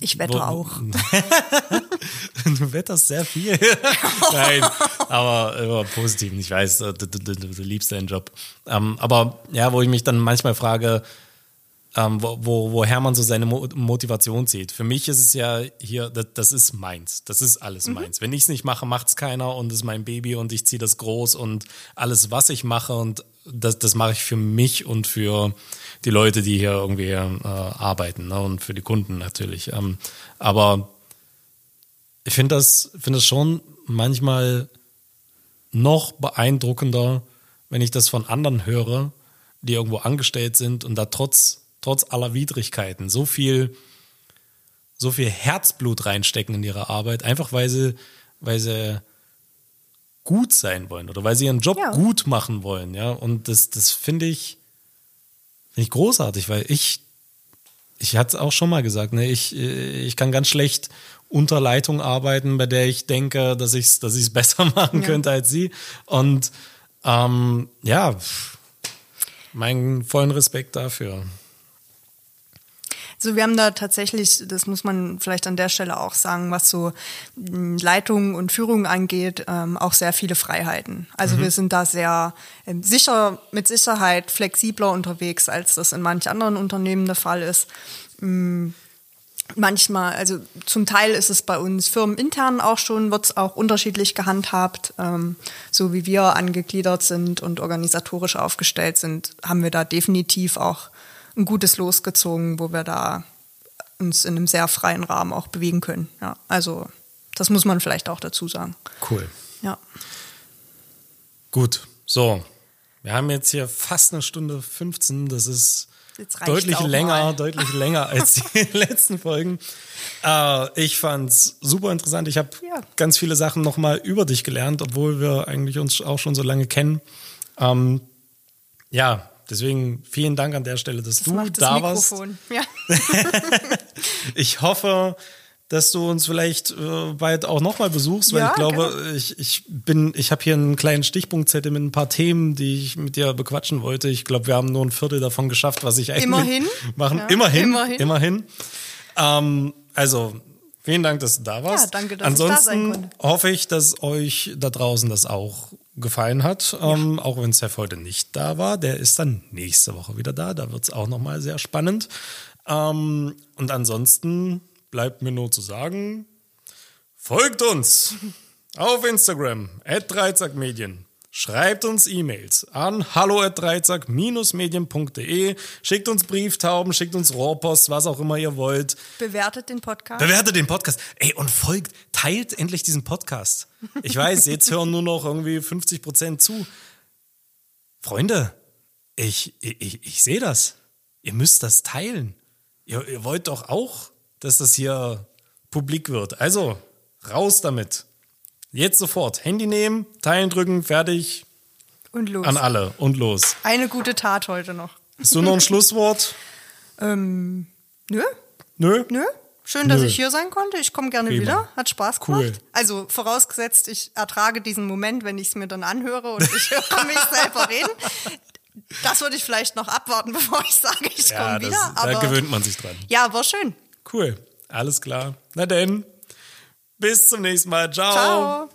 Ich wette wo- auch. du wetterst sehr viel. Nein, aber immer positiv. Ich weiß, du, du, du, du liebst deinen Job. Ähm, aber ja, wo ich mich dann manchmal frage, ähm, wo, wo, woher man so seine Mo Motivation zieht. Für mich ist es ja hier, das, das ist meins. Das ist alles meins. Wenn ich es nicht mache, macht es keiner und es ist mein Baby und ich ziehe das groß und alles, was ich mache und das, das mache ich für mich und für die Leute, die hier irgendwie äh, arbeiten ne? und für die Kunden natürlich. Ähm, aber ich finde das, finde das schon manchmal noch beeindruckender, wenn ich das von anderen höre, die irgendwo angestellt sind und da trotz, trotz aller Widrigkeiten so viel, so viel Herzblut reinstecken in ihre Arbeit, einfach weil sie, weil sie gut sein wollen oder weil sie ihren Job Ja. gut machen wollen, ja. Und das, das finde ich, finde ich großartig, weil ich, ich hatte es auch schon mal gesagt, ne, ich, ich kann ganz schlecht unter Leitung arbeiten, bei der ich denke, dass ich es dass ich's besser machen Ja. könnte als sie. Und ähm, ja, meinen vollen Respekt dafür. Also wir haben da tatsächlich, das muss man vielleicht an der Stelle auch sagen, was so mh, Leitung und Führung angeht, ähm, auch sehr viele Freiheiten. Also wir sind da sehr ähm, sicher, mit Sicherheit flexibler unterwegs, als das in manch anderen Unternehmen der Fall ist. Mm, Manchmal, also zum Teil ist es bei uns firmenintern auch schon, wird es auch unterschiedlich gehandhabt. Ähm, so wie wir angegliedert sind und organisatorisch aufgestellt sind, haben wir da definitiv auch ein gutes Los gezogen, wo wir da uns in einem sehr freien Rahmen auch bewegen können. Ja, also das muss man vielleicht auch dazu sagen. Cool. Ja. Gut, so. Wir haben jetzt hier fast eine Stunde 15. Das ist deutlich länger, mal. deutlich länger als die letzten Folgen. Äh, ich fand's super interessant. Ich habe Ja. ganz viele Sachen nochmal über dich gelernt, obwohl wir eigentlich uns auch schon so lange kennen. Ähm, ja, deswegen vielen Dank an der Stelle, dass Das du da warst. Ja. Ich hoffe, dass du uns vielleicht äh, bald auch nochmal besuchst, weil Ja, ich glaube, ich, ich bin, ich habe hier einen kleinen Stichpunktzettel mit ein paar Themen, die ich mit dir bequatschen wollte. Ich glaube, wir haben nur ein Viertel davon geschafft, was ich eigentlich Immerhin. machen. Ja, immerhin, immerhin. immerhin. Ähm, also vielen Dank, dass du da warst. Ja, danke, dass ich da sein Ansonsten konnte. hoffe ich, dass euch da draußen das auch gefallen hat, ähm, auch wenn Seth heute nicht da war. Der ist dann nächste Woche wieder da. Da wird es auch nochmal sehr spannend. Ähm, und ansonsten bleibt mir nur zu sagen, folgt uns auf Instagram, at Dreizackmedien. Schreibt uns E-Mails an hallo at dreizack-medien.de. Schickt uns Brieftauben, schickt uns Rohrpost, was auch immer ihr wollt. Bewertet den Podcast. Bewertet den Podcast. Ey, und folgt, teilt endlich diesen Podcast. Ich weiß, jetzt hören nur noch irgendwie 50 Prozent zu. Freunde, ich, ich, ich, sehe das. Ihr müsst das teilen. Ihr, ihr wollt doch auch dass das hier publik wird. Also, raus damit. Jetzt sofort. Handy nehmen, Teilen drücken, fertig. Und los. An alle und los. Eine gute Tat heute noch. Hast du noch ein Schlusswort? Ähm, nö, Nö? nö. Schön, dass Nö. ich hier sein konnte. Ich komme gerne Prima. wieder. Hat Spaß gemacht. Cool. Also vorausgesetzt, ich ertrage diesen Moment, wenn ich es mir dann anhöre und ich höre mich selber reden. Das würde ich vielleicht noch abwarten, bevor ich sage, ich Ja, komme wieder. da Aber gewöhnt man sich dran. ja, war schön. Cool. Alles klar. Na denn. Bis zum nächsten Mal. Ciao. Ciao.